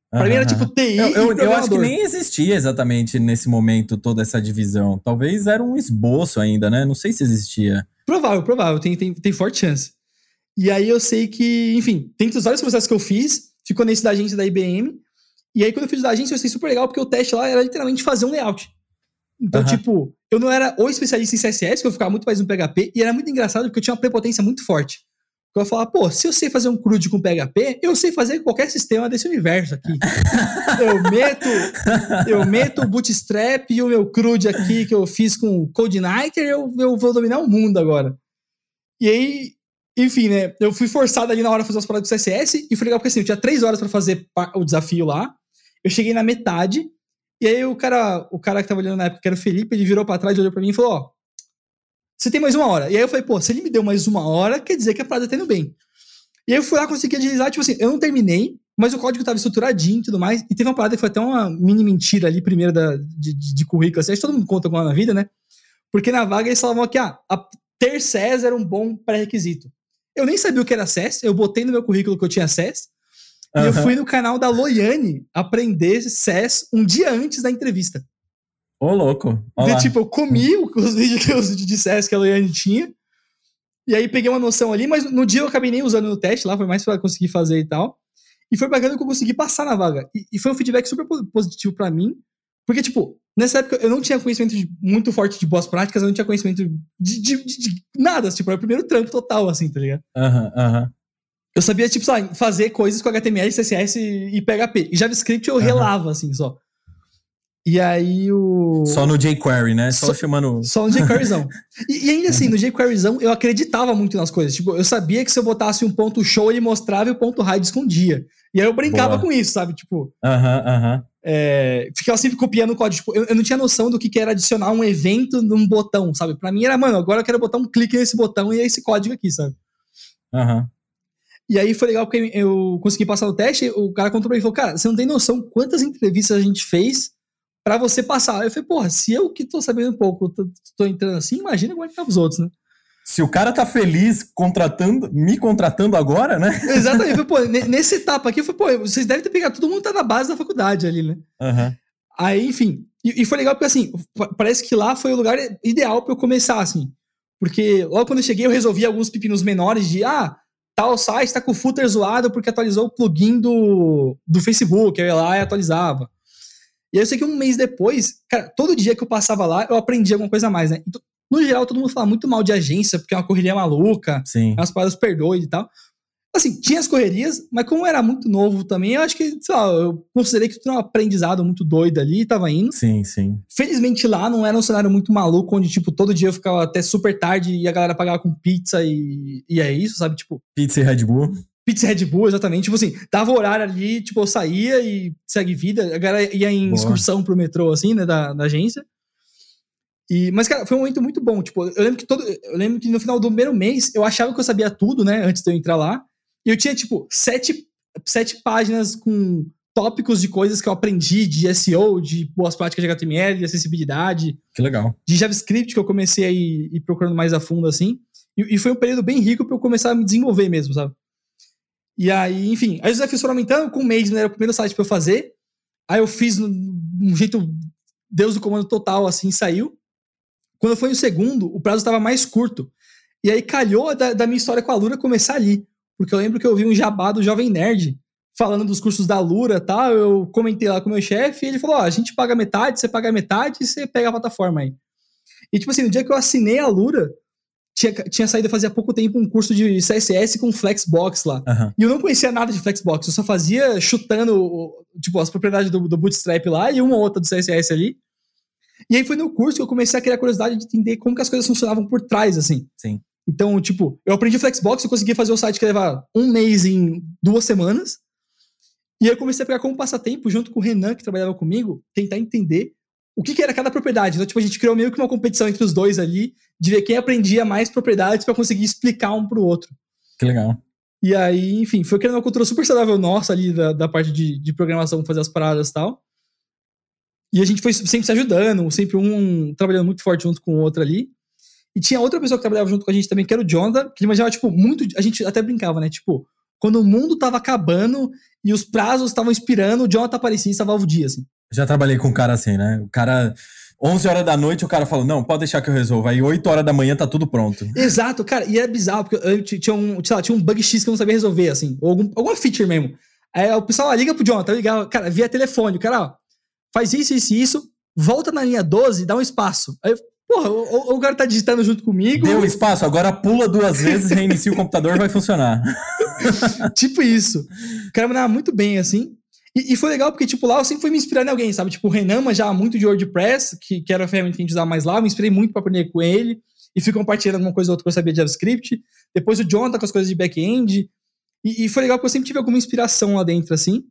Pra uhum. mim era tipo TI. Eu, eu, eu, acho que nem existia exatamente nesse momento toda essa divisão. Talvez era um esboço ainda, né? Não sei se existia. Provável, provável. Tem, tem, tem forte chance. E aí eu sei que, enfim, tem os vários processos que eu fiz, ficou nesse da agência da IBM. E aí quando eu fiz da agência eu achei super legal, porque o teste lá era literalmente fazer um layout. Então, uhum. tipo, eu não era o especialista em CSS, que eu ficava muito mais no PHP, e era muito engraçado porque eu tinha uma prepotência muito forte. Eu falar, pô, se eu sei fazer um CRUD com PHP, eu sei fazer qualquer sistema desse universo aqui. eu meto eu meto o Bootstrap e o meu CRUD aqui que eu fiz com o CodeNighter, eu, eu vou dominar o mundo agora. E aí, enfim, né, eu fui forçado ali na hora a fazer as paradas do CSS, e foi legal porque assim, eu tinha três horas para fazer o desafio lá, eu cheguei na metade, e aí o cara, o cara que tava olhando na época, que era o Felipe, ele virou para trás, olhou para mim e falou, ó, você tem mais uma hora. E aí eu falei, pô, se ele me deu mais uma hora, quer dizer que a parada tá indo bem. E aí eu fui lá, consegui agilizar, tipo assim, eu não terminei, mas o código tava estruturadinho e tudo mais. E teve uma parada que foi até uma mini mentira ali, primeiro da, de, de, de currículo. Assim, acho que todo mundo conta com ela na vida, né? Porque na vaga eles falavam que ah, a, ter SES era um bom pré-requisito. Eu nem sabia o que era SES, eu botei no meu currículo que eu tinha SES. Uhum. E eu fui no canal da Loiane aprender SES um dia antes da entrevista. Ô, louco. De, tipo, eu comi os vídeos que os de CS que a Loiane tinha. E aí peguei uma noção ali, mas no dia eu acabei nem usando no teste lá, foi mais pra conseguir fazer e tal. E foi bacana que eu consegui passar na vaga. E, e foi um feedback super positivo para mim. Porque, tipo, nessa época eu não tinha conhecimento de, muito forte de boas práticas, eu não tinha conhecimento de, de, de nada. Tipo, era o primeiro trampo total, assim, tá ligado? Aham, uhum, aham. Uhum. Eu sabia, tipo, lá, fazer coisas com HTML, CSS e PHP. E JavaScript eu uhum. relava, assim, só. E aí o. Só no jQuery, né? Só, só chamando. Só no jQueryzão. e, e, ainda assim, no jQueryzão eu acreditava muito nas coisas. Tipo, eu sabia que se eu botasse um ponto show, ele mostrava e o ponto hide escondia. E aí eu brincava Boa. com isso, sabe? Tipo. Aham, aham. É, ficava sempre copiando o código. Tipo, eu, eu, não tinha noção do que, que era adicionar um evento num botão, sabe? Pra mim era, mano, agora eu quero botar um clique nesse botão e é esse código aqui, sabe? Aham. E aí foi legal porque eu consegui passar no teste, o cara contou pra mim e falou, cara, você não tem noção quantas entrevistas a gente fez para você passar. Eu falei, porra, se eu que tô sabendo um pouco, tô, tô entrando assim, imagina como é que tá os outros, né? Se o cara tá feliz contratando, me contratando agora, né? Exatamente. Pô, nesse etapa aqui, eu falei, pô, vocês devem ter pegado, todo mundo tá na base da faculdade ali, né? Uhum. Aí, enfim, e, e, foi legal porque, assim, parece que lá foi o lugar ideal para eu começar, assim. Porque logo quando eu cheguei, eu resolvi alguns pepinos menores de, ah, tal site tá com o footer zoado porque atualizou o plugin do, do Facebook, eu ia lá e atualizava. E aí eu sei que um mês depois, cara, todo dia que eu passava lá, eu aprendi alguma coisa a mais, né? Então, no geral, todo mundo fala muito mal de agência, porque é uma correria maluca, Sim. umas paradas perdoe e tal. Assim, tinha as correrias, mas como era muito novo também, eu acho que, sei lá, eu considerei que tinha um aprendizado muito doido ali, tava indo. Sim, sim. Felizmente lá não era um cenário muito maluco, onde, tipo, todo dia eu ficava até super tarde e a galera pagava com pizza e, e é isso, sabe? Tipo. Pizza e Red Bull. Pizza Red Bull, exatamente. Tipo assim, dava horário ali, tipo, eu saía e segue vida. A galera ia em Boa. excursão pro metrô, assim, né, da, da agência. E, mas, cara, foi um momento muito bom. Tipo, eu lembro que todo. Eu lembro que no final do primeiro mês eu achava que eu sabia tudo, né? Antes de eu entrar lá. E eu tinha, tipo, sete, sete páginas com tópicos de coisas que eu aprendi de SEO, de boas práticas de HTML, de acessibilidade. Que legal. De JavaScript, que eu comecei a ir, ir procurando mais a fundo, assim. E, e foi um período bem rico para eu começar a me desenvolver mesmo, sabe? E aí, enfim, aí os desafios foram aumentando, com um mês né, era o primeiro site pra eu fazer. Aí eu fiz um jeito Deus do comando total, assim, saiu. Quando foi o segundo, o prazo estava mais curto. E aí calhou da, da, minha história com a Lura começar ali. Porque eu lembro que eu vi um jabá do Jovem Nerd falando dos cursos da Lura tá? Eu comentei lá com o meu chefe e ele falou: Ó, a gente paga metade, você paga metade e você pega a plataforma aí. E tipo assim, no dia que eu assinei a Lura, tinha, tinha saído fazia pouco tempo um curso de CSS com Flexbox lá. Uhum. E eu não conhecia nada de Flexbox, eu só fazia chutando, tipo, as propriedades do, do Bootstrap lá e uma ou outra do CSS ali. E aí foi no curso que eu comecei a criar curiosidade de entender como que as coisas funcionavam por trás, assim. Sim. Então, tipo, eu aprendi Flexbox, eu consegui fazer o site que levava um mês em duas semanas. E aí eu comecei a pegar como passatempo, junto com o Renan, que trabalhava comigo, tentar entender o que, que, era cada propriedade. Então, tipo, a gente criou meio que uma competição entre os dois ali, de ver quem aprendia mais propriedades para conseguir explicar um pro outro. Que legal. E aí, enfim, foi criando uma cultura super saudável nossa ali da, da parte de, de programação, fazer as paradas e tal. E a gente foi sempre se ajudando, sempre um trabalhando muito forte junto com o outro ali. E tinha outra pessoa que trabalhava junto com a gente também, que era o Jonathan, que ele manjava, tipo, muito. A gente até brincava, né? Tipo, quando o mundo tava acabando e os prazos estavam expirando, o Jonathan aparecia e salvava o dia, assim. Já trabalhei com um cara assim, né? O cara. 11 horas da noite o cara falou, não, pode deixar que eu resolvo. Aí 8 horas da manhã tá tudo pronto. Exato, cara. E é bizarro, porque eu tinha um, lá, tinha um bug X que eu não sabia resolver, assim. Ou algum, alguma feature mesmo. Aí o pessoal, ah, liga pro Jonathan, ligava, cara, via telefone. O cara, ó, faz isso, isso e isso, volta na linha 12 dá um espaço. Aí, porra, o, o, cara tá digitando junto comigo. Deu espaço, agora pula duas vezes, reinicia o computador vai funcionar. tipo isso. O cara mandava muito bem, assim. E, e, foi legal porque, tipo, lá eu sempre fui me inspirando em alguém, sabe? Tipo, o Renan já muito de WordPress, que, que era a ferramenta que a gente usava mais lá, eu me inspirei muito para aprender com ele e fui compartilhando alguma coisa ou outra que eu sabia de JavaScript. Depois o John tá com as coisas de back-end. E, e, foi legal porque eu sempre tive alguma inspiração lá dentro, assim.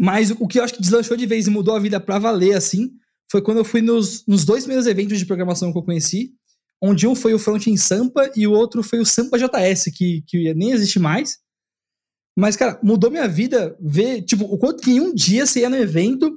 Mas o, o que eu acho que deslanchou de vez e mudou a vida para valer, assim, foi quando eu fui nos, nos dois primeiros eventos de programação que eu conheci, onde um foi o Front em Sampa e o outro foi o Sampa JS, que, que nem existe mais. Mas, cara, mudou minha vida ver, tipo, o quanto que em um dia você ia no evento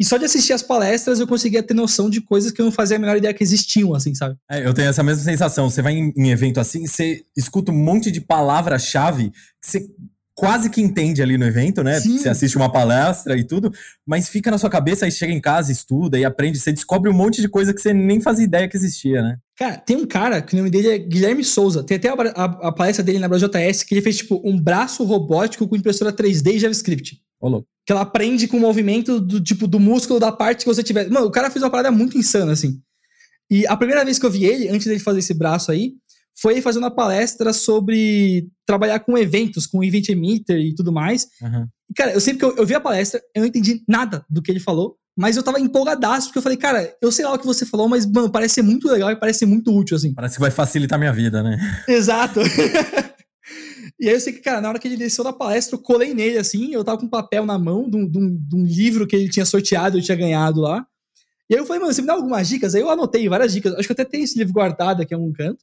e só de assistir as palestras eu conseguia ter noção de coisas que eu não fazia a menor ideia que existiam, assim, sabe? É, eu tenho essa mesma sensação. Você vai em, em evento assim, você escuta um monte de palavra-chave que você quase que entende ali no evento, né? Sim. Você assiste uma palestra e tudo, mas fica na sua cabeça, aí chega em casa, estuda e aprende, você descobre um monte de coisa que você nem fazia ideia que existia, né? Cara, tem um cara que o nome dele é Guilherme Souza. Tem até a, a, a palestra dele na BJS que ele fez, tipo, um braço robótico com impressora 3D e JavaScript. Olô. Que ela aprende com o movimento do tipo do músculo da parte que você tiver. Mano, o cara fez uma parada muito insana, assim. E a primeira vez que eu vi ele, antes dele fazer esse braço aí, foi fazendo uma palestra sobre trabalhar com eventos, com event emitter e tudo mais. Uhum. E, cara, eu sempre que eu, eu vi a palestra, eu não entendi nada do que ele falou, mas eu tava empolgadaço, porque eu falei, cara, eu sei lá o que você falou, mas, mano, parece ser muito legal e parece ser muito útil, assim. Parece que vai facilitar minha vida, né? Exato. e aí eu sei que, cara, na hora que ele desceu da palestra, eu colei nele, assim, eu tava com um papel na mão de um, de um, de um livro que ele tinha sorteado, eu tinha ganhado lá. E aí eu falei, mano, você me dá algumas dicas? Aí eu anotei várias dicas, acho que eu até tenho esse livro guardado aqui em algum canto.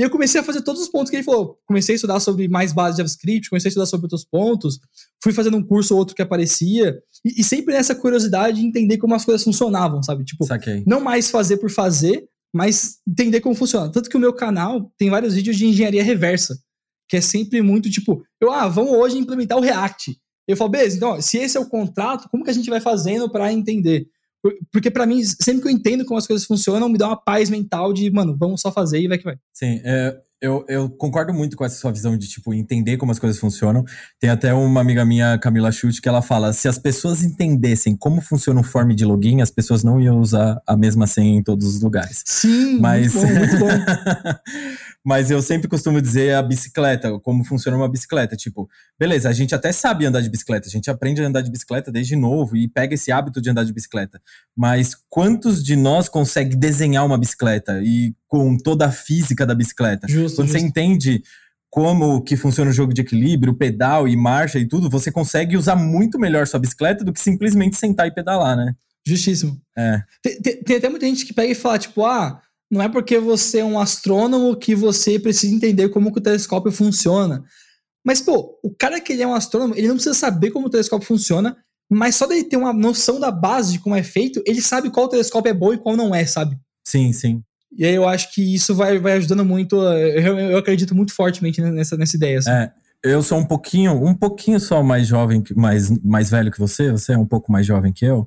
E eu comecei a fazer todos os pontos que ele falou. Comecei a estudar sobre mais base de JavaScript, comecei a estudar sobre outros pontos, fui fazendo um curso ou outro que aparecia, e, e sempre nessa curiosidade de entender como as coisas funcionavam, sabe? Tipo, Saquei. não mais fazer por fazer, mas entender como funciona. Tanto que o meu canal tem vários vídeos de engenharia reversa, que é sempre muito tipo, eu, ah, vamos hoje implementar o React. Eu falo, beleza, então, ó, se esse é o contrato, como que a gente vai fazendo para entender? Porque para mim, sempre que eu entendo como as coisas funcionam, me dá uma paz mental de, mano, vamos só fazer e vai que vai. Sim, é, eu, eu concordo muito com essa sua visão de, tipo, entender como as coisas funcionam. Tem até uma amiga minha, Camila Chute, que ela fala: se as pessoas entendessem como funciona o form de login, as pessoas não iam usar a mesma senha em todos os lugares. Sim, Mas... muito bom, muito bom. Mas eu sempre costumo dizer a bicicleta, como funciona uma bicicleta. Tipo, beleza, a gente até sabe andar de bicicleta, a gente aprende a andar de bicicleta desde novo e pega esse hábito de andar de bicicleta. Mas quantos de nós consegue desenhar uma bicicleta e com toda a física da bicicleta? Justo, Quando justo. você entende como que funciona o jogo de equilíbrio, pedal e marcha e tudo, você consegue usar muito melhor sua bicicleta do que simplesmente sentar e pedalar, né? Justíssimo. É. Tem, tem, tem até muita gente que pega e fala, tipo, ah, não é porque você é um astrônomo que você precisa entender como que o telescópio funciona. Mas, pô, o cara que ele é um astrônomo, ele não precisa saber como o telescópio funciona, mas só dele ter uma noção da base de como é feito, ele sabe qual telescópio é bom e qual não é, sabe? Sim, sim. E aí eu acho que isso vai, vai ajudando muito, eu, eu acredito muito fortemente nessa, nessa ideia. Assim. É, eu sou um pouquinho, um pouquinho só mais jovem, mais, mais velho que você, você é um pouco mais jovem que eu.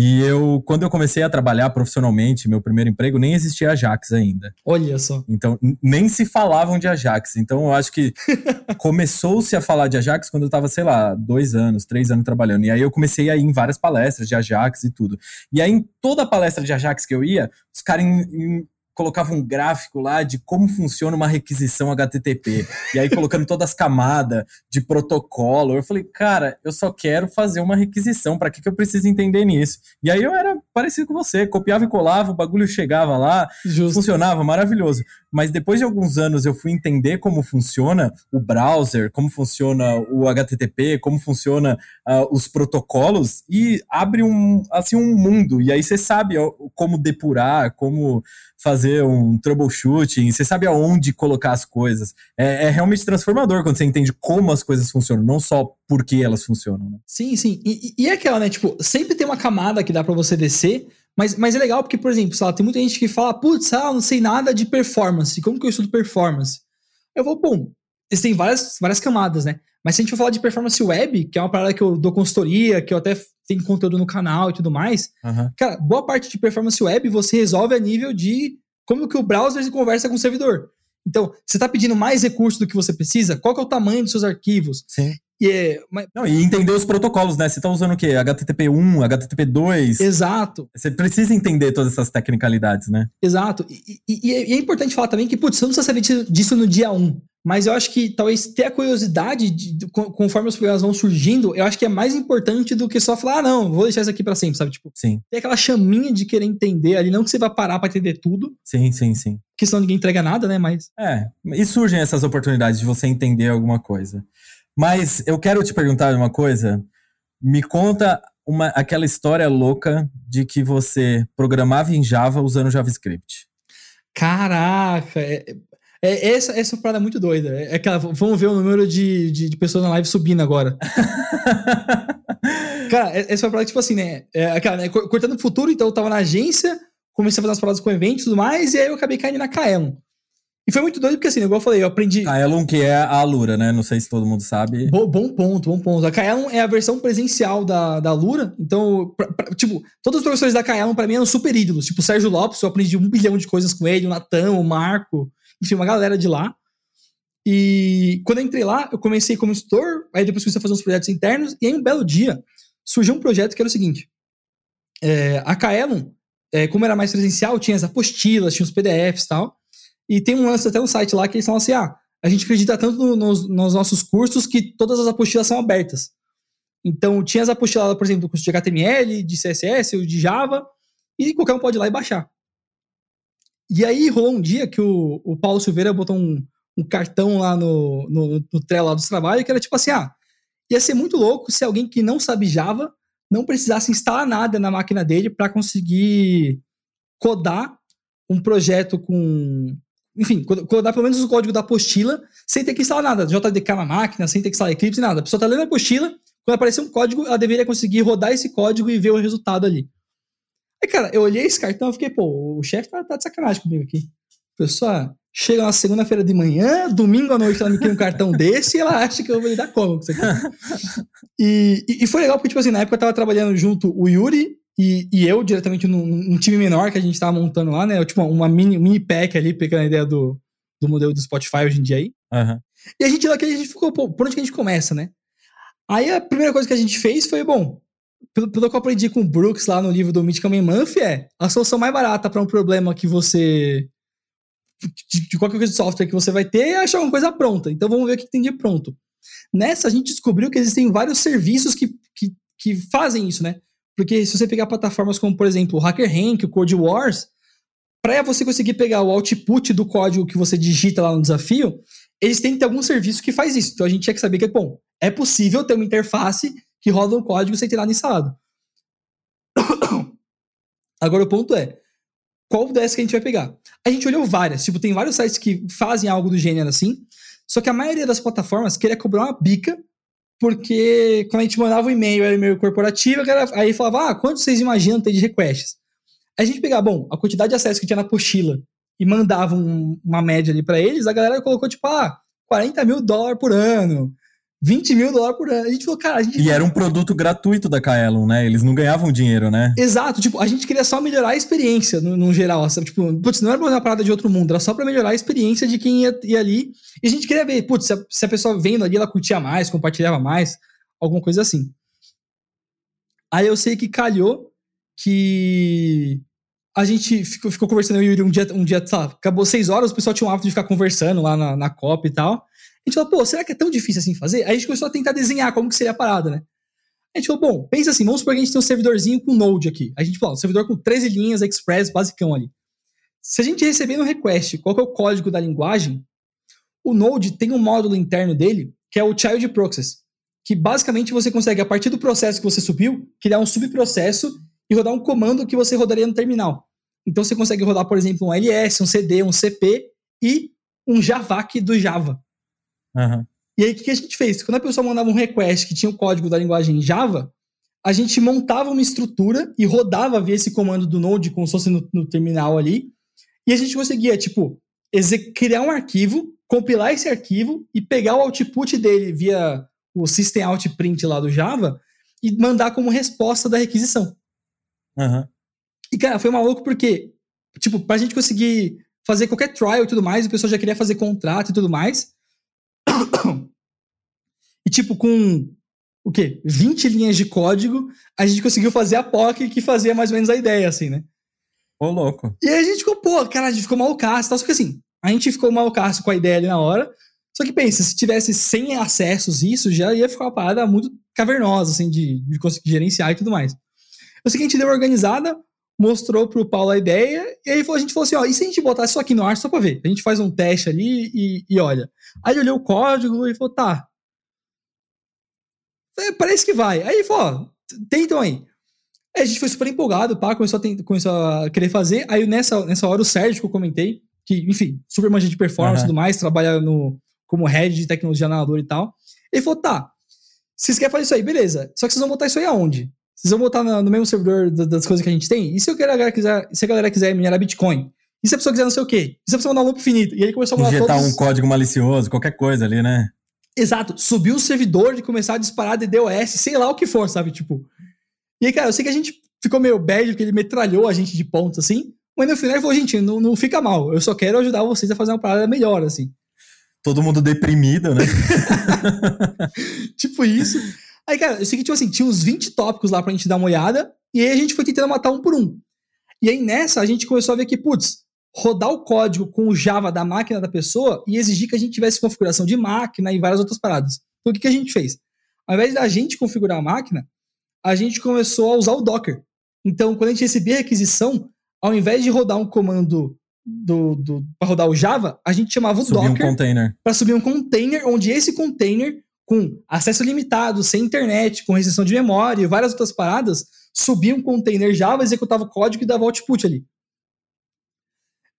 E eu, quando eu comecei a trabalhar profissionalmente, meu primeiro emprego, nem existia Ajax ainda. Olha só. Então, nem se falavam de Ajax. Então, eu acho que começou-se a falar de Ajax quando eu estava, sei lá, dois anos, três anos trabalhando. E aí eu comecei a ir em várias palestras de Ajax e tudo. E aí, em toda palestra de Ajax que eu ia, os caras colocava um gráfico lá de como funciona uma requisição HTTP. e aí colocando todas as camadas de protocolo. Eu falei, cara, eu só quero fazer uma requisição. Para que, que eu preciso entender nisso? E aí eu era parecido com você, copiava e colava, o bagulho chegava lá, Justo. funcionava, maravilhoso. Mas depois de alguns anos eu fui entender como funciona o browser, como funciona o HTTP, como funciona uh, os protocolos e abre um assim um mundo. E aí você sabe como depurar, como fazer um troubleshooting, você sabe aonde colocar as coisas. É, é, realmente transformador quando você entende como as coisas funcionam, não só por que elas funcionam. Né? Sim, sim. E, e é aquela, né? Tipo, sempre tem uma camada que dá para você descer, Mas, mas é legal porque, por exemplo, sei lá, tem muita gente que fala, putz, ah, não sei nada de performance. Como que eu estudo performance? Eu vou, bom, existem várias, várias camadas, né? Mas se a gente for falar de performance web, que é uma parada que eu dou consultoria, que eu até tenho conteúdo no canal e tudo mais, Aham. cara, boa parte de performance web você resolve a nível de como que o browser se conversa com o servidor. Então, você está pedindo mais recursos do que você precisa? Qual que é o tamanho dos seus arquivos? Sim. E é, mas- Não, e entender os protocolos, né? Você tá usando o quê? HTTP1, HTTP2. exato, Você precisa entender todas essas tecnicalidades, né? exato. E, e- e é- é importante falar também que, putz, você não precisa saber disso, no dia 1. Mas eu acho que talvez ter a curiosidade de- de- con- conforme os problemas vão surgindo, eu acho que é mais importante do que só falar, ah, não, vou deixar isso aqui para sempre, sabe? Tipo, Sim, ter aquela chaminha de querer entender ali, não que você vai parar para entender tudo, sim, sim, sim. porque senão ninguém entrega nada, né? Mas É, e surgem essas oportunidades de você entender alguma coisa. Mas eu quero te perguntar uma coisa. Me conta uma, aquela história louca de que você programava em Java usando JavaScript. Caraca, é, é- essa, essa parada é muito doida. É aquela, vamos ver o número de, de, de pessoas na live subindo agora. Cara, é- essa foi uma parada tipo assim, né? É aquela, né, cor- Cortando o futuro, então eu tava na agência, comecei a fazer umas paradas com eventos e tudo mais, e aí eu acabei caindo na Kaelon. E foi muito doido, porque assim, igual eu falei, eu aprendi. Kaelon, que é a Alura, né? Não sei se todo mundo sabe. Bo- bom ponto, bom ponto. A Kaelon é a versão presencial da, da Lura, então, pra- pra- tipo, todos os professores da Kaelon pra mim eram super ídolos. Tipo, o Sérgio Lopes, eu aprendi um bilhão de coisas com ele, o Natan, o Marco, enfim, uma galera de lá. E quando eu entrei lá, eu comecei como instrutor, aí depois comecei a fazer uns projetos internos, e aí um belo dia surgiu um projeto que era o seguinte: é, a Kaelon, é, como era mais presencial, tinha as apostilas, tinha os PDFs e tal. E tem um lance até no site lá que eles falam assim: ah, a gente acredita tanto no- nos, nos nossos cursos que todas as apostilas são abertas. Então, tinha as apostilas, por exemplo, do curso de HTML, de CSS ou de Java, e qualquer um pode ir lá e baixar. E aí rolou um dia que o, o Paulo Silveira botou um, um cartão lá no, no, no Trello lá dos trabalhos, que era tipo assim: ah, ia ser muito louco se alguém que não sabe Java não precisasse instalar nada na máquina dele para conseguir codar um projeto com. Enfim, cod- codar pelo menos o código da apostila sem ter que instalar nada, JDK na máquina, sem ter que instalar Eclipse, nada. A pessoa tá lendo a apostila, quando aparecer um código, ela deveria conseguir rodar esse código e ver o resultado ali. Aí, cara, eu olhei esse cartão e fiquei, pô, o chefe tá, tá de sacanagem comigo aqui. A pessoa chega na segunda-feira de manhã, domingo à noite ela me cria um cartão desse e ela acha que eu vou lidar como com isso aqui. E, e- e foi legal porque, tipo assim, na época eu tava trabalhando junto o Yuri e, e eu, diretamente num, num time menor que a gente tava montando lá, né? Tipo, uma mini, mini pack ali, pegando a ideia do, do modelo do Spotify hoje em dia aí. Aham. E a gente lá que a gente ficou, pô, por onde que a gente começa, né? Aí a primeira coisa que a gente fez foi, bom, pelo, pelo que eu aprendi com o Brooks lá no livro do Mythical Man Month é a solução mais barata para um problema que você. De, de qualquer coisa de software que você vai ter é achar uma coisa pronta. Então vamos ver o que tem de pronto. Nessa, a gente descobriu que existem vários serviços que, que, que fazem isso, né? Porque se você pegar plataformas como, por exemplo, o HackerRank, o Code Wars, para você conseguir pegar o output do código que você digita lá no desafio, eles têm que ter algum serviço que faz isso. Então a gente tinha que saber que, bom, é possível ter uma interface que roda um código sem ter nada instalado. Agora o ponto é, qual dessas que a gente vai pegar? A gente olhou várias, tipo, tem vários sites que fazem algo do gênero assim, só que a maioria das plataformas queria cobrar uma bica, porque quando a gente mandava um e-mail, era e-mail corporativo, aí falava, ah, quanto vocês imaginam ter de requests? Aí a gente pegava, bom, a quantidade de acesso que tinha na apostila e mandava um- uma média ali pra eles, a galera colocou, tipo, ah, 40 mil dólares por ano, 20 mil dólares por ano. A gente falou, cara, a gente E era um produto gratuito da Kaelon, né? Eles não ganhavam dinheiro, né? Exato, tipo, a gente queria só melhorar a experiência no, no geral, sabe? Tipo, putz, não era uma parada de outro mundo, era só pra melhorar a experiência de quem ia, ia ali. E a gente queria ver, putz, se a, se a pessoa vendo ali, ela curtia mais, compartilhava mais, alguma coisa assim. Aí eu sei que calhou que a gente ficou, ficou conversando, eu e o Yuri, um dia, um dia, acabou seis horas, o pessoal tinha um hábito de ficar conversando lá na, na Copa e tal. Gente falou, pô, será que é tão difícil assim fazer? Aí a gente começou a tentar desenhar como que seria a parada, né? A gente falou, bom, pensa assim, vamos supor que a gente tem um servidorzinho com Node aqui. A gente falou, um servidor com 13 linhas, Express, basicão ali. Se a gente receber no request qual que é o código da linguagem, o Node tem um módulo interno dele, que é o Child Process, que basicamente você consegue, a partir do processo que você subiu, criar um subprocesso e rodar um comando que você rodaria no terminal. Então você consegue rodar, por exemplo, um LS, um CD, um CP e um Javac do Java. Aham. E aí, o que que a gente fez? Quando a pessoa mandava um request que tinha o código da linguagem Java, a gente montava uma estrutura e rodava via esse comando do Node, como se fosse no, no terminal ali, e a gente conseguia, tipo, criar um arquivo, compilar esse arquivo e pegar o output dele via o system out print lá do Java e mandar como resposta da requisição. Uhum. E, cara, foi maluco porque, tipo, pra gente conseguir fazer qualquer trial e tudo mais, o pessoal já queria fazer contrato e tudo mais. E, tipo, com o quê? 20 linhas de código, a gente conseguiu fazer a POC que fazia mais ou menos a ideia, assim, né? Ô, louco. E aí a gente ficou, pô, cara, a gente ficou malucaço, tal, só que assim, a gente ficou malucaço com a ideia ali na hora, só que pensa, se tivesse 100 acessos isso, já ia ficar uma parada muito cavernosa, assim, de, de conseguir gerenciar e tudo mais. Eu sei que a gente deu uma organizada, mostrou pro Paulo a ideia, e aí a gente falou assim, ó, e se a gente botar isso aqui no ar só pra ver? A gente faz um teste ali e, e olha. Aí ele olhou o código e falou, tá. É, parece que vai. Aí ele falou, ó, tentam aí. Aí a gente foi super empolgado, pá, começou a, ter, começou a querer fazer. Aí nessa, nessa hora o Sérgio que eu comentei, que, enfim, super manja de performance e uhum. tudo mais, trabalha no, como head de tecnologia analisador e tal. Ele falou, tá, vocês querem fazer isso aí, beleza. Só que vocês vão botar isso aí aonde? Vocês vão botar no, no mesmo servidor das coisas que a gente tem? E se a galera quiser, se a galera quiser minerar Bitcoin? E se a pessoa quiser não sei o quê? E se a pessoa mandar um loop infinito? E ele começou a mandar Injetar todos... um código malicioso, qualquer coisa ali, né? Exato. Subiu o servidor de começar a disparar DDoS, sei lá o que for, sabe? Tipo. E aí, cara, eu sei que a gente ficou meio bad, porque ele metralhou a gente de pontos, assim. Mas no final ele falou, gente, não, não fica mal. Eu só quero ajudar vocês a fazer uma parada melhor, assim. Todo mundo deprimido, né? tipo isso. Aí, cara, eu sei que, tipo assim, tinha uns 20 tópicos lá pra gente dar uma olhada, e aí a gente foi tentando matar um por um. E aí nessa, a gente começou a ver que, putz, rodar o código com o Java da máquina da pessoa e exigir que a gente tivesse configuração de máquina e várias outras paradas. Então, o que, que a gente fez? Ao invés da gente configurar a máquina, a gente começou a usar o Docker. Então, quando a gente recebia a requisição, ao invés de rodar um comando do, do para rodar o Java, a gente chamava o subir Docker um para subir um container, onde esse container com acesso limitado, sem internet, com restrição de memória e várias outras paradas, subia um container Java, executava o código e dava output ali.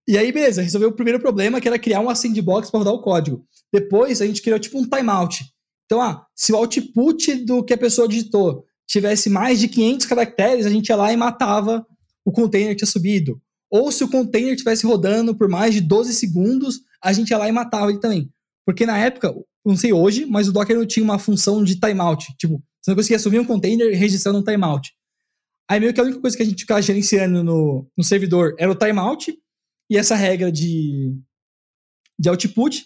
E aí, beleza, resolveu o primeiro problema, que era criar uma sandbox para rodar o código. Depois, a gente criou tipo um timeout. Então, ah, se o output do que a pessoa digitou tivesse mais de 500 caracteres, a gente ia lá e matava o container que tinha subido. Ou se o container estivesse rodando por mais de 12 segundos, a gente ia lá e matava ele também. Porque na época, não sei hoje, mas o Docker não tinha uma função de timeout. Tipo, você não conseguia subir um container registrando um timeout. Aí meio que a única coisa que a gente ficava gerenciando no, no servidor era o timeout e essa regra de, de output.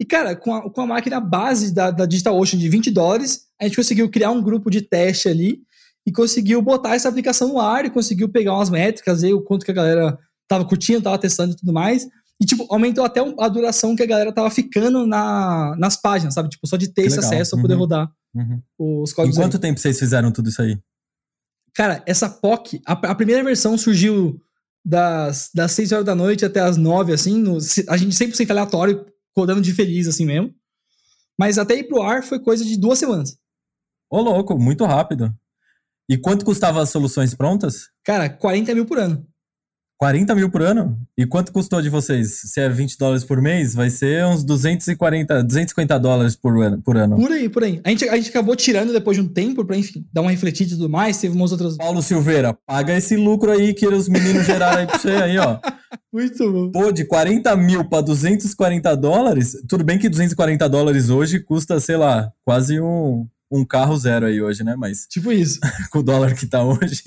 E, cara, com a, com a máquina base da, da DigitalOcean de 20 dólares, a gente conseguiu criar um grupo de teste ali e conseguiu botar essa aplicação no ar e conseguiu pegar umas métricas, ver o quanto que a galera tava curtindo, tava testando e tudo mais. E, tipo, aumentou até a duração que a galera tava ficando na, nas páginas, sabe? Tipo, só de ter que esse legal. acesso uhum. poder rodar uhum. os códigos. Em quanto aí. tempo vocês fizeram tudo isso aí? Cara, essa POC, a, a, primeira versão surgiu das, das 6 horas da noite até as 9, assim, no, a gente 100% aleatório, rodando de feliz, assim mesmo. Mas até ir pro ar foi coisa de duas semanas. Ô, louco, muito rápido. E quanto custava as soluções prontas? Cara, 40 mil por ano. 40 mil por ano? E quanto custou de vocês? Se é 20 dólares por mês, vai ser uns 240, 250 dólares por ano. Por, ano. por aí, por aí. A gente, a gente acabou tirando depois de um tempo pra, enfim, dar uma refletida e tudo mais. Teve umas outras. Paulo Silveira, paga esse lucro aí que os meninos geraram aí pra você aí, ó. Muito bom. Pô, de 40 mil pra 240 dólares, tudo bem que 240 dólares hoje custa, sei lá, quase um, um carro zero aí hoje, né? Mas. Tipo isso. com o dólar que tá hoje.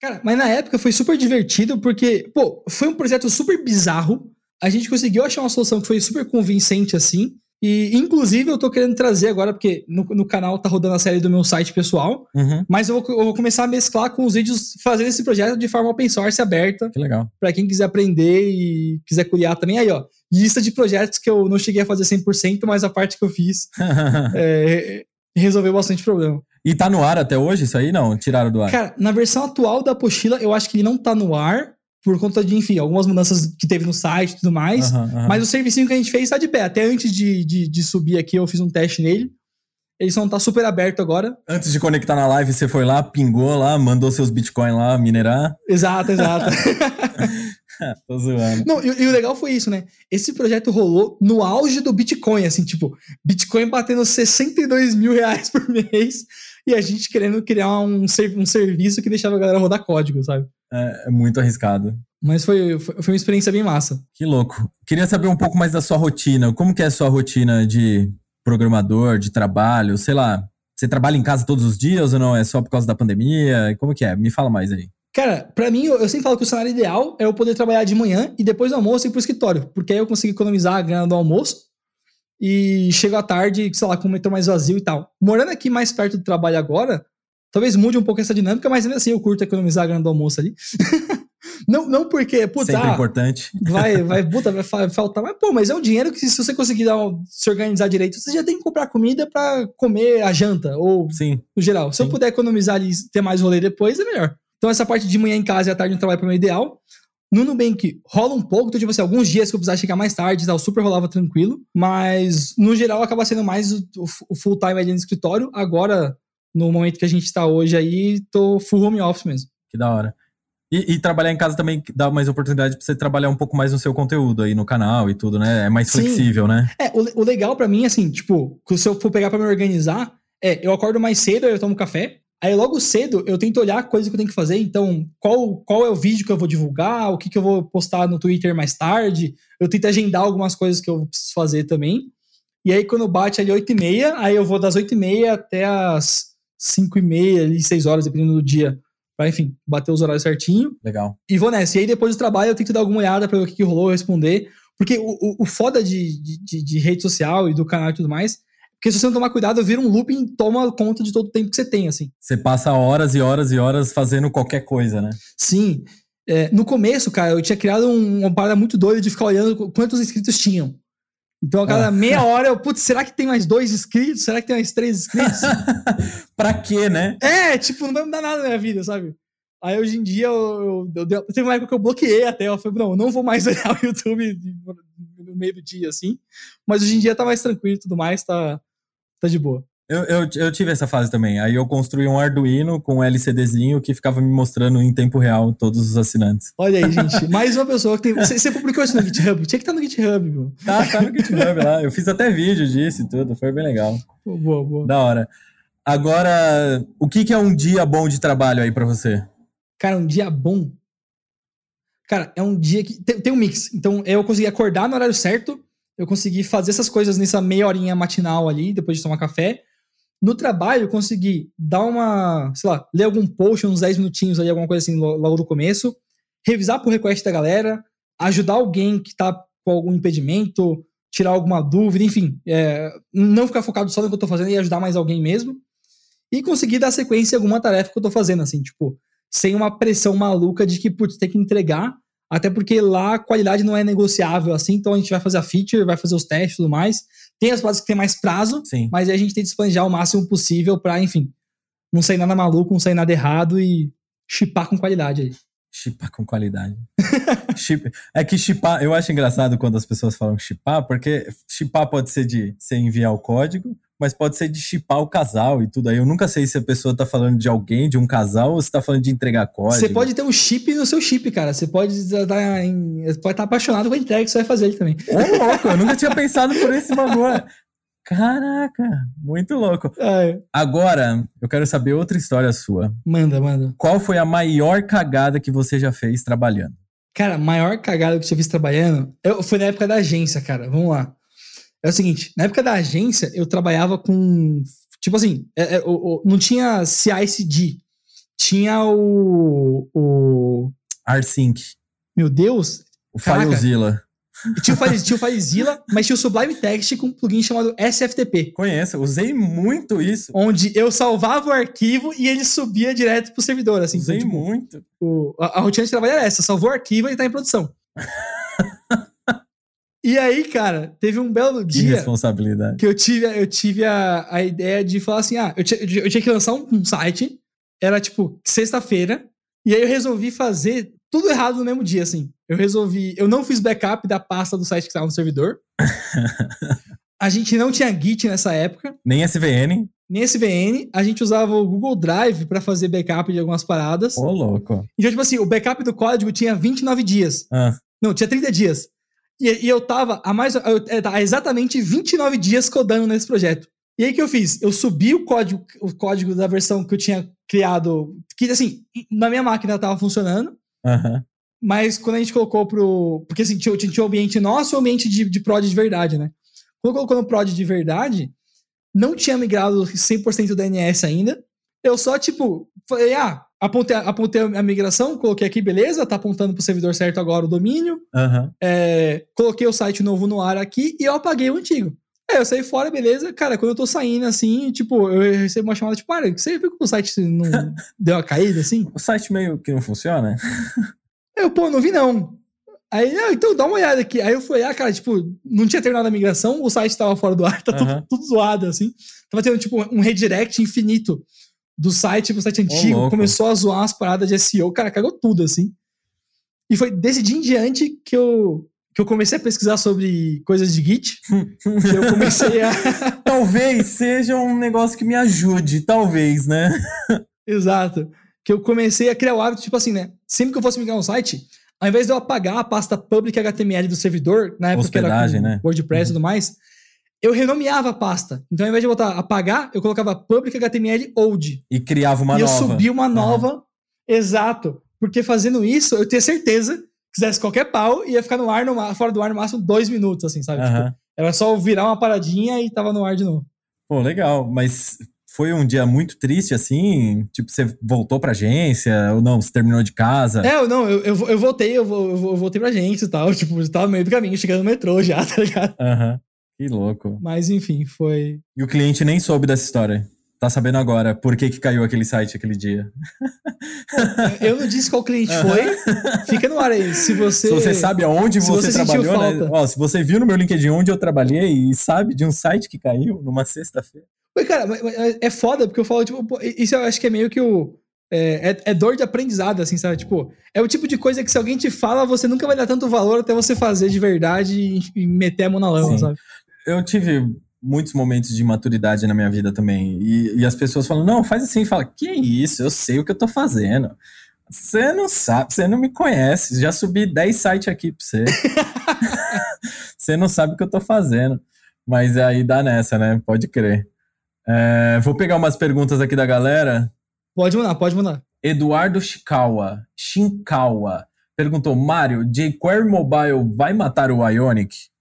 Cara, mas na época foi super divertido porque, pô, foi um projeto super bizarro. A gente conseguiu achar uma solução que foi super convincente assim. E, inclusive, eu tô querendo trazer agora, porque no, no canal tá rodando a série do meu site pessoal, uhum. mas eu vou, eu vou, começar a mesclar com os vídeos, fazendo esse projeto de forma open source aberta. Que legal. Pra quem quiser aprender e quiser curiar também. Aí, ó, lista de projetos que eu não cheguei a fazer 100%, mas a parte que eu fiz é, e resolveu bastante problema. E tá no ar até hoje isso aí? Não, tiraram do ar. Cara, na versão atual da apostila, eu acho que ele não tá no ar, por conta de, enfim, algumas mudanças que teve no site e tudo mais. Uhum, uhum. Mas o serviço que a gente fez tá de pé. Até antes de, de, de, subir aqui, eu fiz um teste nele. Ele só não tá super aberto agora. Antes de conectar na live, você foi lá, pingou lá, mandou seus Bitcoin lá minerar. Exato, exato. Tô zoando. Não, e, e, o legal foi isso, né? Esse projeto rolou no auge do Bitcoin, assim, tipo, Bitcoin batendo 62 mil reais por mês. e a gente querendo criar um, um serviço que deixava a galera rodar código, sabe? É, é muito arriscado. Mas foi, foi, foi uma experiência bem massa. Que louco. Queria saber um pouco mais da sua rotina. Como que é a sua rotina de programador, de trabalho, sei lá. Você trabalha em casa todos os dias ou não? É só por causa da pandemia? Como que é? Me fala mais aí. Cara, pra mim, eu, eu sempre falo que o cenário ideal é eu poder trabalhar de manhã e depois do almoço ir pro escritório. Porque aí eu consigo economizar a grana do almoço e chego à tarde, sei lá, com o metrô mais vazio e tal. Morando aqui mais perto do trabalho agora, talvez mude um pouco essa dinâmica, mas ainda assim eu curto economizar a grana do almoço ali. não, não porque, puta, Sempre ah, importante. Vai, vai, puta, vai faltar. Mas, pô, mas é um dinheiro que se você conseguir se organizar direito, você já tem que comprar comida para comer a janta, ou Sim. no geral. Se Sim. eu puder economizar ali e ter mais rolê depois, é melhor. Então, essa parte de manhã em casa e à tarde no trabalho para mim é ideal. No Nubank rola um pouco, então, tipo assim, alguns dias que eu precisava chegar mais tarde, tal, super rolava tranquilo, mas no geral acaba sendo mais o, o full time ali no escritório. Agora, no momento que a gente está hoje aí, tô full home office mesmo. Que da hora. E, e, trabalhar em casa também dá mais oportunidade para você trabalhar um pouco mais no seu conteúdo aí no canal e tudo, né? É mais Sim. flexível, né? É, o, o legal para mim, assim, tipo, se eu for pegar para me organizar, é, eu acordo mais cedo, eu tomo café, Aí logo cedo eu tento olhar a coisa que eu tenho que fazer. Então, qual, qual é o vídeo que eu vou divulgar? O que, que eu vou postar no Twitter mais tarde? Eu tento agendar algumas coisas que eu preciso fazer também. E aí, quando bate ali 8 e meia, aí eu vou das 8 e meia até as 5 e meia, ali, 6 horas, dependendo do dia. Pra, enfim, bater os horários certinho. Legal. E vou nessa. E aí, depois do trabalho, eu tento dar alguma olhada pra ver o que, que rolou, responder. Porque o, o, o foda de, de, de, rede social e do canal e tudo mais porque se você não tomar cuidado, vira um looping e toma conta de todo o tempo que você tem, assim. Você passa horas e horas e horas fazendo qualquer coisa, né? Sim. É, no começo, cara, eu tinha criado um, uma parada muito doida de ficar olhando quantos inscritos tinham. Então, a cada ah. meia hora eu, putz, será que tem mais dois inscritos? Será que tem mais três inscritos? pra quê, né? É, tipo, não vai mudar nada na minha vida, sabe? Aí hoje em dia eu, eu, eu, teve uma época que eu bloqueei até. Eu falei, não, eu não vou mais olhar o YouTube no meio do dia, assim. Mas hoje em dia tá mais tranquilo e tudo mais, tá, tá de boa. Eu, eu, eu, tive essa fase também. Aí eu construí um Arduino com um LCDzinho que ficava me mostrando em tempo real todos os assinantes. Olha aí, gente. Mais uma pessoa que tem. Você, você publicou isso no GitHub? Tinha que estar no GitHub, bro. Tá, tá no GitHub lá. Eu fiz até vídeo disso e tudo. Foi bem legal. Boa, boa. Da hora. Agora, o que, que é um dia bom de trabalho aí para você? Cara, um dia bom. Cara, é um dia que. Tem, tem um mix. Então, eu consegui acordar no horário certo eu consegui fazer essas coisas nessa meia horinha matinal ali, depois de tomar café. No trabalho, eu consegui dar uma, sei lá, ler algum post, uns 10 minutinhos ali, alguma coisa assim, logo no começo, revisar por request da galera, ajudar alguém que tá com algum impedimento, tirar alguma dúvida, enfim, é, não ficar focado só no que eu tô fazendo e ajudar mais alguém mesmo. E conseguir dar sequência em alguma tarefa que eu tô fazendo, assim, tipo, sem uma pressão maluca de que, putz, tem que entregar até porque lá a qualidade não é negociável assim, então a gente vai fazer a feature, vai fazer os testes e tudo mais. Tem as bases que tem mais prazo, Sim. mas a gente tem que planejar o máximo possível para, enfim, não sair nada maluco, não sair nada errado e chipar com qualidade aí. Chipar com qualidade. Chip, é que chipar, eu acho engraçado quando as pessoas falam chipar, porque chipar pode ser de você enviar o código, mas pode ser de chipar o casal e tudo aí. Eu nunca sei se a pessoa tá falando de alguém, de um casal, ou se tá falando de entregar código. Você pode ter um chip no seu chip, cara. Você pode estar pode tá apaixonado com a entrega que você vai fazer ele também. Ô, louco, eu nunca tinha pensado por esse bagulho. Caraca, muito louco. É. Agora, eu quero saber outra história sua. Manda, manda. Qual foi a maior cagada que você já fez trabalhando? Cara, maior cagada que eu já fiz trabalhando eu, foi na época da agência, cara. Vamos lá. É o seguinte, na época da agência, eu trabalhava com. Tipo assim, é, é, o, o, não tinha CICD. Tinha o. o AirSync. Meu Deus. O FileZilla. Tinha o, tinha o FileZilla, mas tinha o Sublime Text com um plugin chamado SFTP. Conheço, usei muito isso. Onde eu salvava o arquivo e ele subia direto pro servidor. Assim, usei então, tipo, muito. O, a, a, rotina de trabalho era essa: salvou o arquivo e tá em produção. E aí, cara, teve um belo dia. Que responsabilidade. Que eu tive, eu tive a, a ideia de falar assim: ah, eu tinha, eu tinha que lançar um, um site, era tipo sexta-feira, e aí eu resolvi fazer tudo errado no mesmo dia, assim. Eu resolvi. Eu não fiz backup da pasta do site que estava no servidor. a gente não tinha Git nessa época. Nem SVN. Nem SVN. A gente usava o Google Drive para fazer backup de algumas paradas. Ô, louco. Então, tipo assim, o backup do código tinha 29 dias. Ah. Não, tinha 30 dias. E, e eu tava há mais há exatamente 29 dias codando nesse projeto. E aí que eu fiz? Eu subi o código, o código da versão que eu tinha criado, que assim, na minha máquina estava funcionando, Aham. mas quando a gente colocou pro. Porque assim, tinha, tinha o ambiente nosso e o ambiente de, de prod de verdade, né? Quando colocou no prod de verdade, não tinha migrado 100% do DNS ainda. Eu só, tipo, falei, ah, apontei, apontei a migração, coloquei aqui, beleza, tá apontando pro servidor certo agora o domínio. Aham. É, coloquei o site novo no ar aqui e eu apaguei o antigo. Aí eu saí fora, beleza. Cara, quando eu tô saindo assim, tipo, eu recebo uma chamada, tipo, para, você viu que o site não deu uma caída assim? O site meio que não funciona? Eu, pô, não vi não. Aí, não, então dá uma olhada aqui. Aí eu fui olhar, cara, tipo, não tinha terminado a migração, o site tava fora do ar, tá tudo, Aham. tudo zoado, assim. Tava tendo, tipo, um redirect infinito do site pro site antigo, louco. começou a zoar as paradas de SEO, cara, cagou tudo, assim. E foi desse dia em diante que eu, que eu comecei a pesquisar sobre coisas de Git, que eu comecei a... talvez seja um negócio que me ajude, talvez, né? Exato. Que eu comecei a criar o hábito, tipo assim, né? Sempre que eu fosse migrar um site, ao invés de eu apagar a pasta public HTML do servidor, na época que era Hospedagem, né? WordPress e tudo mais, eu renomeava a pasta. Então, ao invés de botar apagar, eu colocava public HTML old. E criava uma e eu nova. subi uma Aham. nova. Exato. Porque fazendo isso, eu tinha certeza que fizesse qualquer pau, ia ficar no ar, no, fora do ar no máximo dois minutos, assim, sabe? Tipo, Aham. era só eu virar uma paradinha e tava no ar de novo. Pô, legal. Mas foi um dia muito triste, assim? Tipo, você voltou pra agência ou não? Você terminou de casa? É, eu não, eu, eu, eu voltei, eu, eu, eu voltei pra agência e tal. Tipo, eu tava no meio do caminho, chegando no metrô já, tá ligado? Aham. Que louco. Mas enfim, foi. E o cliente nem soube dessa história. Tá sabendo agora por que, que caiu aquele site aquele dia. Eu não disse qual cliente foi. Fica no ar aí. Se você. Se você sabe aonde você, você trabalhou, né? Ó, se você viu no meu LinkedIn onde eu trabalhei e sabe de um site que caiu numa sexta-feira. Ué, cara, mas- mas é foda, porque eu falo, tipo, pô, isso eu acho que é meio que o. É, é- é dor de aprendizado, assim, sabe? Tipo, é o tipo de coisa que se alguém te fala, você nunca vai dar tanto valor até você fazer de verdade e, e meter a mão na lama, Sim. sabe? Eu tive muitos momentos de maturidade na minha vida também. E, e as pessoas falam, não, faz assim. Fala, que isso, eu sei o que eu tô fazendo. Você não sabe, você não me conhece. Já subi 10 sites aqui pra você. você não sabe o que eu tô fazendo. Mas aí dá nessa, né? Pode crer. É, vou pegar umas perguntas aqui da galera. Pode mandar, pode mandar. Eduardo Shikawa, Shinkawa, perguntou: Mário, jQuery Mobile vai matar o Ionic?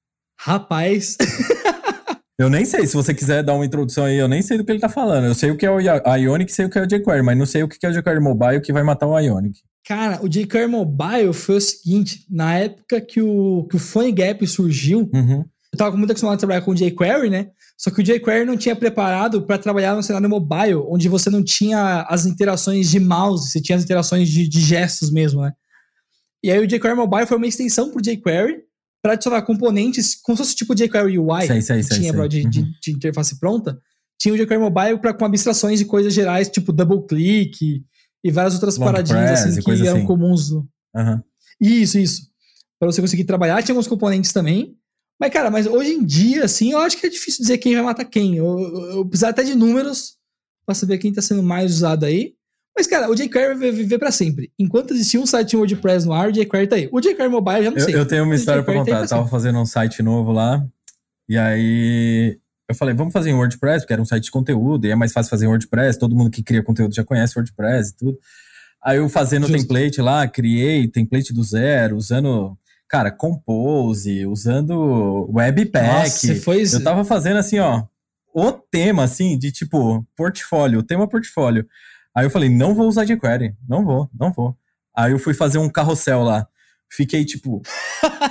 Rapaz, Eu nem sei, se você quiser dar uma introdução aí, eu nem sei do que ele tá falando. Eu sei o que é o Ionic, sei o que é o jQuery, mas não sei o que é o jQuery Mobile que vai matar o Ionic. cara, o jQuery Mobile foi o seguinte: na época que o, que o PhoneGap surgiu, Uhum. eu tava muito acostumado a trabalhar com jQuery, né? Só que o jQuery não tinha preparado para trabalhar no cenário mobile, onde você não tinha as interações de mouse, você tinha as interações de, de gestos mesmo, né? E aí o jQuery Mobile foi uma extensão pro jQuery para adicionar componentes, como se fosse tipo jQuery UI, Sei, sei, que sei, tinha sei. pra- de, de- Uhum. de interface pronta. Tinha o jQuery Mobile para com abstrações de coisas gerais, tipo double click e várias outras Long paradinhas press assim e que eram assim. comuns Aham. isso, isso. Pra você conseguir trabalhar. Tinha alguns componentes também. Mas, cara, mas hoje em dia, assim, eu acho que é difícil dizer quem vai matar quem. Eu, eu, eu preciso até de números pra saber quem tá sendo mais usado aí. Mas, cara, o jQuery vai viver pra sempre. Enquanto existir um site WordPress no ar, o jQuery tá aí. O jQuery Mobile eu já não Eu, sei. eu tenho uma história tem contar. Eu pra tava fazendo um site novo lá, e aí eu falei, vamos fazer em WordPress, porque era um site de conteúdo, e é mais fácil fazer em WordPress, todo mundo que cria conteúdo já conhece WordPress e tudo. Aí eu fazendo o Justo. template lá, criei template do zero, usando, cara, Compose, usando Webpack. Nossa, você foi... Eu tava fazendo assim, ó, o tema, assim, de tipo, portfólio, o tema portfólio. Aí eu falei, não vou usar jQuery, não vou, não vou. Aí eu fui fazer um carrossel lá. Fiquei, tipo.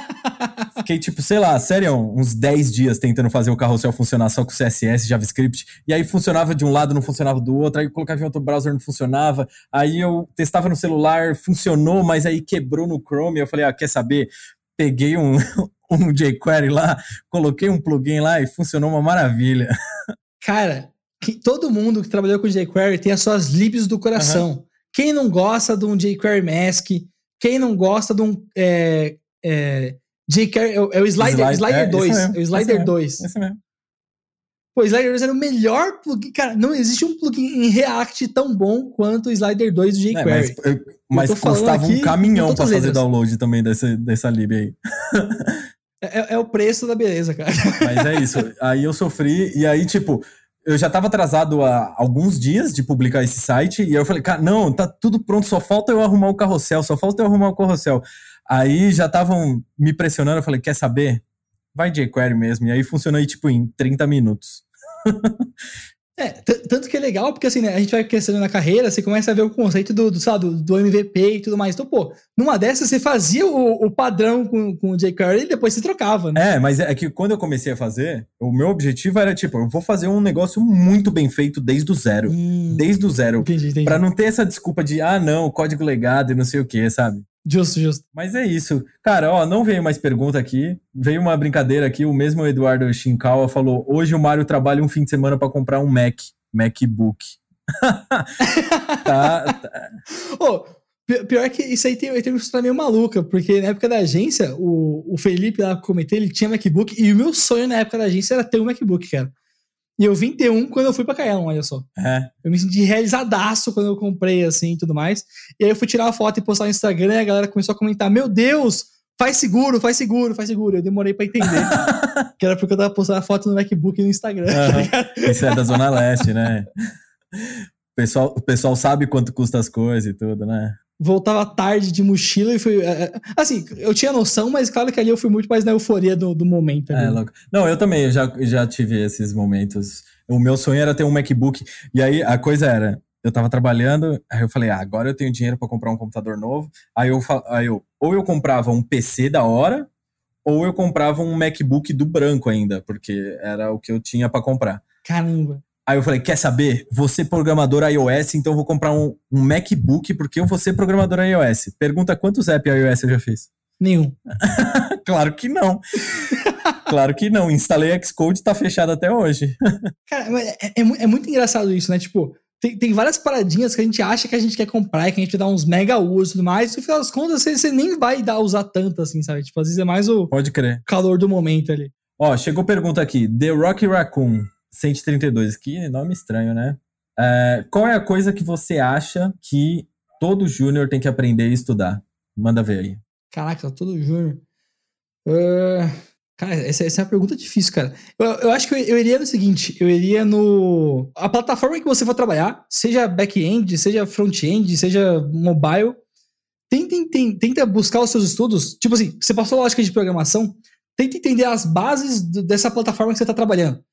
fiquei, tipo, sei lá, sério, uns 10 dias tentando fazer o carrossel funcionar só com CSS, JavaScript. E aí funcionava de um lado, não funcionava do outro. Aí eu colocava em outro browser, não funcionava. Aí eu testava no celular, funcionou, mas aí quebrou no Chrome. Eu falei, ah, quer saber? Peguei um, um jQuery lá, coloquei um plugin lá e funcionou uma maravilha. Cara, que- todo mundo que trabalhou com jQuery tem as suas libs do coração. Quem não gosta de um jQuery Mask, quem não gosta de um é, é, jQuery, é o- é o Slider, Slide- Slider é, isso 2, mesmo, é o Slider mesmo. 2. Esse mesmo. Pô, o Slider 2 era o melhor plugin. Cara, não existe um plugin em React tão bom quanto o Slider 2 do É, jQuery. mas eu- mas falando custava um caminhão pra fazer letras. download também dessa, dessa lib aí. É, é o preço da beleza, cara. Mas é isso. Aí eu sofri, e aí, tipo, eu já estava atrasado há alguns dias de publicar esse site, e eu falei, cara, não, tá tudo pronto, só falta eu arrumar o carrossel, só falta eu arrumar o carrossel. Aí já estavam me pressionando, eu falei, quer saber? Vai de jQuery mesmo. E aí funcionou aí, tipo, em 30 minutos. É, tanto que é legal, porque assim, né, a gente vai crescendo na carreira, você começa a ver o conceito do, do, sabe, do, do MVP e tudo mais. Então, pô, numa dessas você fazia o, o padrão com, com o jQuery e depois você trocava, né? É, mas é que quando eu comecei a fazer, o meu objetivo era, tipo, eu vou fazer um negócio muito bem feito desde o zero. Hum, desde o zero. Entendi, entendi. Pra não ter essa desculpa de, ah, não, código legado e não sei o que, sabe? Justo, justo. Mas é isso. Cara, ó, não veio mais pergunta aqui. Veio uma brincadeira aqui. O mesmo Eduardo Shinkawa falou: hoje o Mário trabalha um fim de semana para comprar um Mac, MacBook. tá, tá. Oh, pior que isso aí tem, tem uma história meio maluca, porque na época da agência, o, o Felipe lá comentei, ele tinha MacBook, e o meu sonho na época da agência era ter um MacBook, cara. E eu vim ter um quando eu fui pra Caião, olha só. É. Eu me senti realizadaço quando eu comprei, assim, e tudo mais. E aí eu fui tirar uma foto e postar no Instagram e a galera começou a comentar, meu Deus, faz seguro, faz seguro, faz seguro. Eu demorei pra entender. que era porque eu tava postando a foto no MacBook no Instagram, uhum. tá Isso é da Zona Leste, né? O pessoal, o pessoal sabe quanto custa as coisas e tudo, né? Voltava tarde de mochila e foi. É, é, assim, eu tinha noção, mas claro que ali eu fui muito mais na euforia do, do momento. É, louco. Não, eu também, eu já, já tive esses momentos. O meu sonho era ter um MacBook. E aí a coisa era. Eu tava trabalhando, aí eu falei, ah, agora eu tenho dinheiro para comprar um computador novo. Aí eu, aí eu, ou eu comprava um PC da hora, ou eu comprava um MacBook do branco ainda, porque era o que eu tinha para comprar. Caramba. Aí eu falei, quer saber? Você programador iOS, então eu vou comprar um, um MacBook porque eu vou ser programador iOS. Pergunta quantos apps iOS eu já fiz? Nenhum. claro que não. claro que não. Instalei Xcode e tá fechado até hoje. Cara, é, é, é, muito engraçado isso, né? Tipo, tem, tem várias paradinhas que a gente acha que a gente quer comprar e que a gente dá uns mega usos e tudo mais. E no final das contas, você, você nem vai dar usar tanto assim, sabe? Tipo, às vezes é mais o Pode crer. calor do momento ali. Ó, chegou pergunta aqui. The Rocky Raccoon. 132, que nome estranho, né? É, qual é a coisa que você acha que todo júnior tem que aprender e estudar? Manda ver aí. Caraca, todo júnior. Uh, cara, essa, essa, é uma pergunta difícil, cara. Eu, eu acho que eu, eu, iria no seguinte: eu iria no. A plataforma que você for trabalhar, seja back-end, seja front-end, seja mobile, tenta, tenta, tenta buscar os seus estudos. Tipo assim, você passou lógica de programação, tenta entender as bases dessa plataforma que você está trabalhando.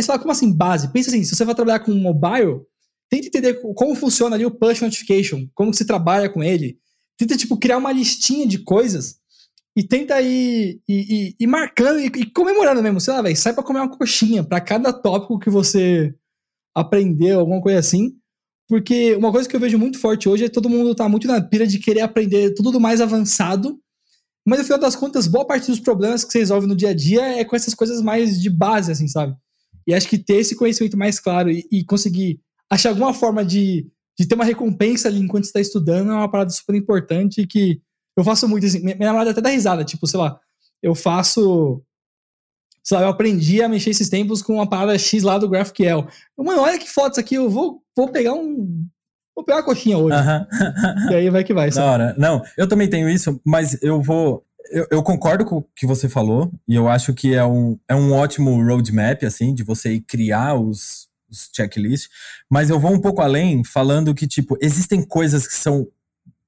Aí você fala, como assim base? Pensa assim, se você vai trabalhar com mobile, tenta entender como funciona ali o push notification, como se trabalha com ele. Tenta, tipo, criar uma listinha de coisas e tenta ir, ir, ir marcando e, e, comemorando mesmo. Sei lá, velho, sai pra comer uma coxinha para cada tópico que você aprendeu, alguma coisa assim. Porque uma coisa que eu vejo muito forte hoje é que todo mundo tá muito na pira de querer aprender tudo do mais avançado. Mas no final das contas, boa parte dos problemas que você resolve no dia a dia é com essas coisas mais de base, assim, sabe? E acho que ter esse conhecimento mais claro e, e conseguir achar alguma forma de, de ter uma recompensa ali enquanto está estudando é uma parada super importante que eu faço muito assim. Minha, minha namorada até dá risada, tipo, sei lá, eu faço. Sei lá, eu aprendi a mexer esses tempos com uma parada X lá do GraphQL. Mano, olha que fotos aqui, eu vou, vou pegar um. Vou pegar uma coxinha hoje. E aí vai que vai. Sabe? Da hora. Não, eu também tenho isso, mas eu vou eu, eu, concordo com o que você falou, e eu acho que é um, é um ótimo roadmap, assim, de você criar os, os checklists, mas eu vou um pouco além, falando que, tipo, existem coisas que são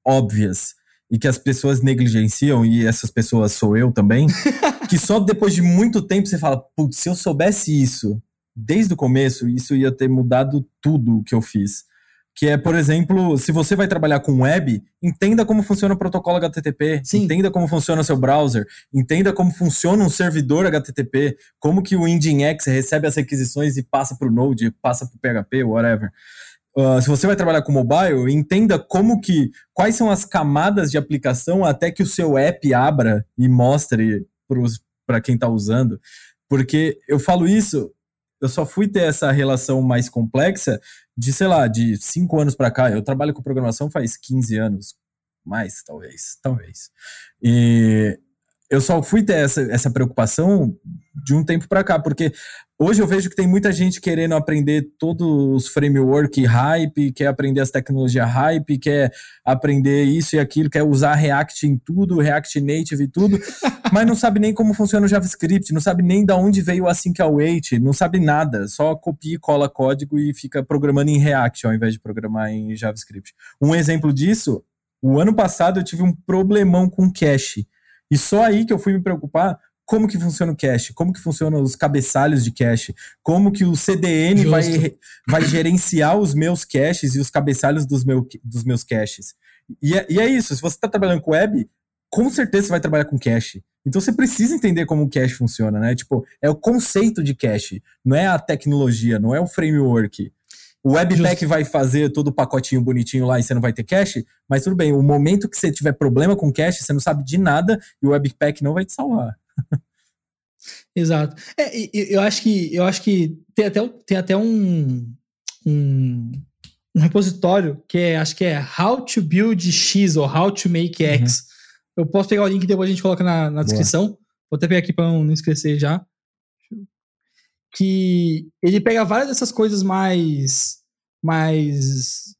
óbvias e que as pessoas negligenciam, e essas pessoas sou eu também, que só depois de muito tempo você fala, putz, se eu soubesse isso desde o começo, isso ia ter mudado tudo o que eu fiz que é, por exemplo, se você vai trabalhar com web, entenda como funciona o protocolo HTTP, Sim. entenda como funciona o seu browser, entenda como funciona um servidor HTTP, como que o Nginx recebe as requisições e passa para o Node, passa para o PHP, whatever. Uh, se você vai trabalhar com mobile, entenda como que quais são as camadas de aplicação até que o seu app abra e mostre para quem está usando. Porque eu falo isso, eu só fui ter essa relação mais complexa de, sei lá, de cinco anos para cá. Eu trabalho com programação faz 15 anos, mais, talvez, talvez. E eu só fui ter essa, essa preocupação de um tempo para cá, porque hoje eu vejo que tem muita gente querendo aprender todos os framework hype, quer aprender as tecnologias hype, quer aprender isso e aquilo, quer usar React em tudo, React Native e tudo, mas não sabe nem como funciona o JavaScript, não sabe nem da onde veio o async await, não sabe nada, só copia e cola código e fica programando em React ao invés de programar em JavaScript. Um exemplo disso, o ano passado eu tive um problemão com cache. E só aí que eu fui me preocupar como que funciona o cache, como que funcionam os cabeçalhos de cache, como que o CDN vai, vai gerenciar os meus caches e os cabeçalhos dos, meu, dos meus caches. E é, e é isso, se você está trabalhando com web, com certeza você vai trabalhar com cache. Então você precisa entender como o cache funciona, né? Tipo, é o conceito de cache, não é a tecnologia, não é o framework. O Webpack Just... vai fazer todo o pacotinho bonitinho lá e você não vai ter cache, mas tudo bem, o momento que você tiver problema com cache, você não sabe de nada e o Webpack não vai te salvar. Exato. É, eu acho que eu acho que tem até, tem até um, um, um repositório que é, acho que é How to Build X ou How to Make X. Uhum. Eu posso pegar o link e depois a gente coloca na, na descrição. Vou até pegar aqui para não esquecer já que ele pega várias dessas coisas mais mais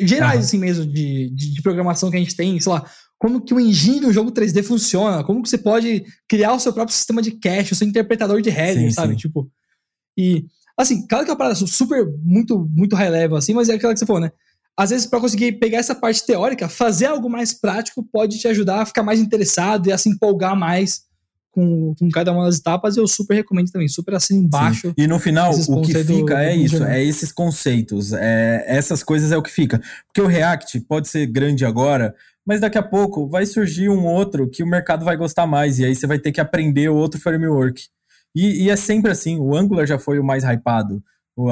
gerais uhum. assim mesmo de, de, de, programação que a gente tem, sei lá, como que o engine do jogo 3D funciona, como que você pode criar o seu próprio sistema de cache, o seu interpretador de header, sabe? Sim. Tipo, e assim, claro que é uma parada super muito muito high level assim, mas é aquela que você falou, né? Às vezes para conseguir pegar essa parte teórica, fazer algo mais prático pode te ajudar a ficar mais interessado e a se empolgar mais com, com cada uma das etapas, eu super recomendo também, super assim embaixo. Sim. E no final, o que fica do, é do isso, é esses conceitos, é, essas coisas é o que fica. Porque o React pode ser grande agora, mas daqui a pouco vai surgir um outro que o mercado vai gostar mais, e aí você vai ter que aprender outro framework. E, e é sempre assim, o Angular já foi o mais hypado.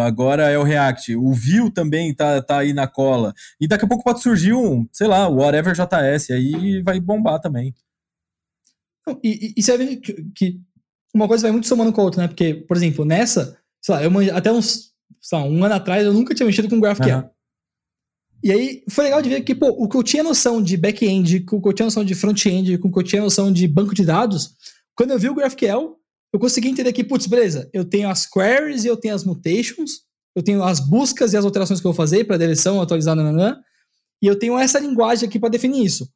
Agora é o React. O Vue também tá, tá aí na cola. E daqui a pouco pode surgir um, sei lá, o Whatever JS, aí vai bombar também. E, e, você vê que, que, uma coisa vai muito somando com a outra, né? Porque, por exemplo, nessa, sei lá, eu, até uns, sei lá, um ano atrás eu nunca tinha mexido com GraphQL. Uhum. E aí foi legal de ver que, pô, o que eu tinha noção de back-end, o que eu tinha noção de front-end, o que eu tinha noção de banco de dados, quando eu vi o GraphQL, eu consegui entender que, putz, beleza, eu tenho as queries e eu tenho as mutations, eu tenho as buscas e as alterações que eu vou fazer para deleção, atualizar, nananã, e eu tenho essa linguagem aqui para definir isso.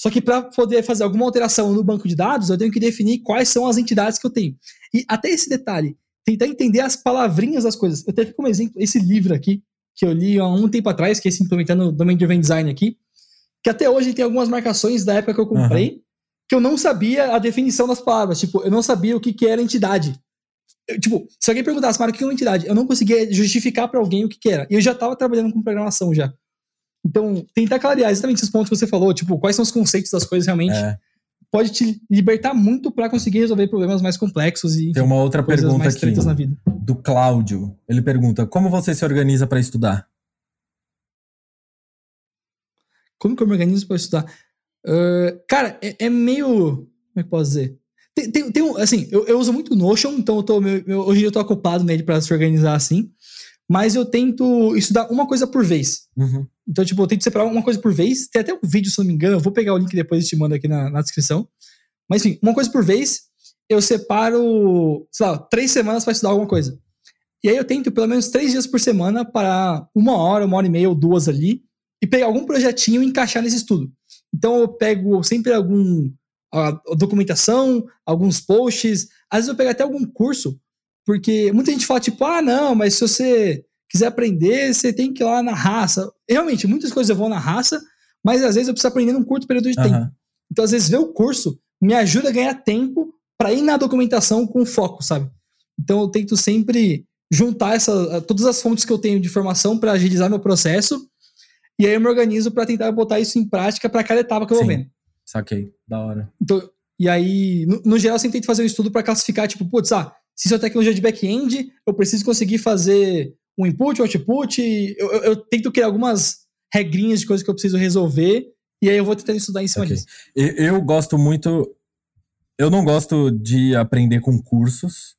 Só que para poder fazer alguma alteração no banco de dados, eu tenho que definir quais são as entidades que eu tenho. E até esse detalhe, tentar entender as palavrinhas das coisas. Eu até como exemplo esse livro aqui, que eu li há um tempo atrás, que é esse Implementando Domain Driven Design aqui, que até hoje tem algumas marcações da época que eu comprei, uhum. que eu não sabia a definição das palavras. Tipo, eu não sabia o que, que era entidade. Eu, tipo, se alguém perguntasse, Mário, o que é uma entidade? Eu não conseguia justificar para alguém o que, que era. E eu já estava trabalhando com programação já. Então, tentar clarear exatamente esses pontos que você falou, tipo, quais são os conceitos das coisas realmente, é. pode te libertar muito para conseguir resolver problemas mais complexos e Tem uma outra pergunta aqui do Cláudio. Ele pergunta: "Como você se organiza para estudar?" Como que eu me organizo para estudar? Uh, cara, é, é, meio, como é que posso dizer? Tem, tem, tem um, assim, eu, eu, uso muito Notion, então eu tô, meu, meu, hoje eu tô ocupado nele para se organizar assim mas eu tento estudar uma coisa por vez. Uhum. Então, tipo, eu tento separar uma coisa por vez. Tem até um vídeo, se não me engano, eu vou pegar o link depois e te mando aqui na, na descrição. Mas, enfim, uma coisa por vez, eu separo, sei lá, três semanas para estudar alguma coisa. E aí eu tento, pelo menos três dias por semana, para uma hora, uma hora e meia ou duas ali, e pegar algum projetinho e encaixar nesse estudo. Então, eu pego sempre algum a, a documentação, alguns posts, às vezes eu pego até algum curso porque muita gente fala, tipo, ah, não, mas se você quiser aprender, você tem que ir lá na raça. Realmente, muitas coisas eu vou na raça, mas às vezes eu preciso aprender num curto período de uhum. tempo. Então, às vezes, ver o curso me ajuda a ganhar tempo para ir na documentação com foco, sabe? Então, eu tento sempre juntar essa, todas as fontes que eu tenho de informação para agilizar meu processo. E aí eu me organizo para tentar botar isso em prática para cada etapa que eu Sim, vou vendo. Saquei, da hora. Então, e aí, no, no geral, eu sempre tento fazer um estudo para classificar, tipo, putz, ah, se isso é tecnologia de back-end, eu preciso conseguir fazer um input, um output. Eu, eu, eu, tento criar algumas regrinhas de coisas que eu preciso resolver. E aí eu vou tentando estudar em cima okay. disso. Eu, gosto muito. Eu não gosto de aprender com cursos.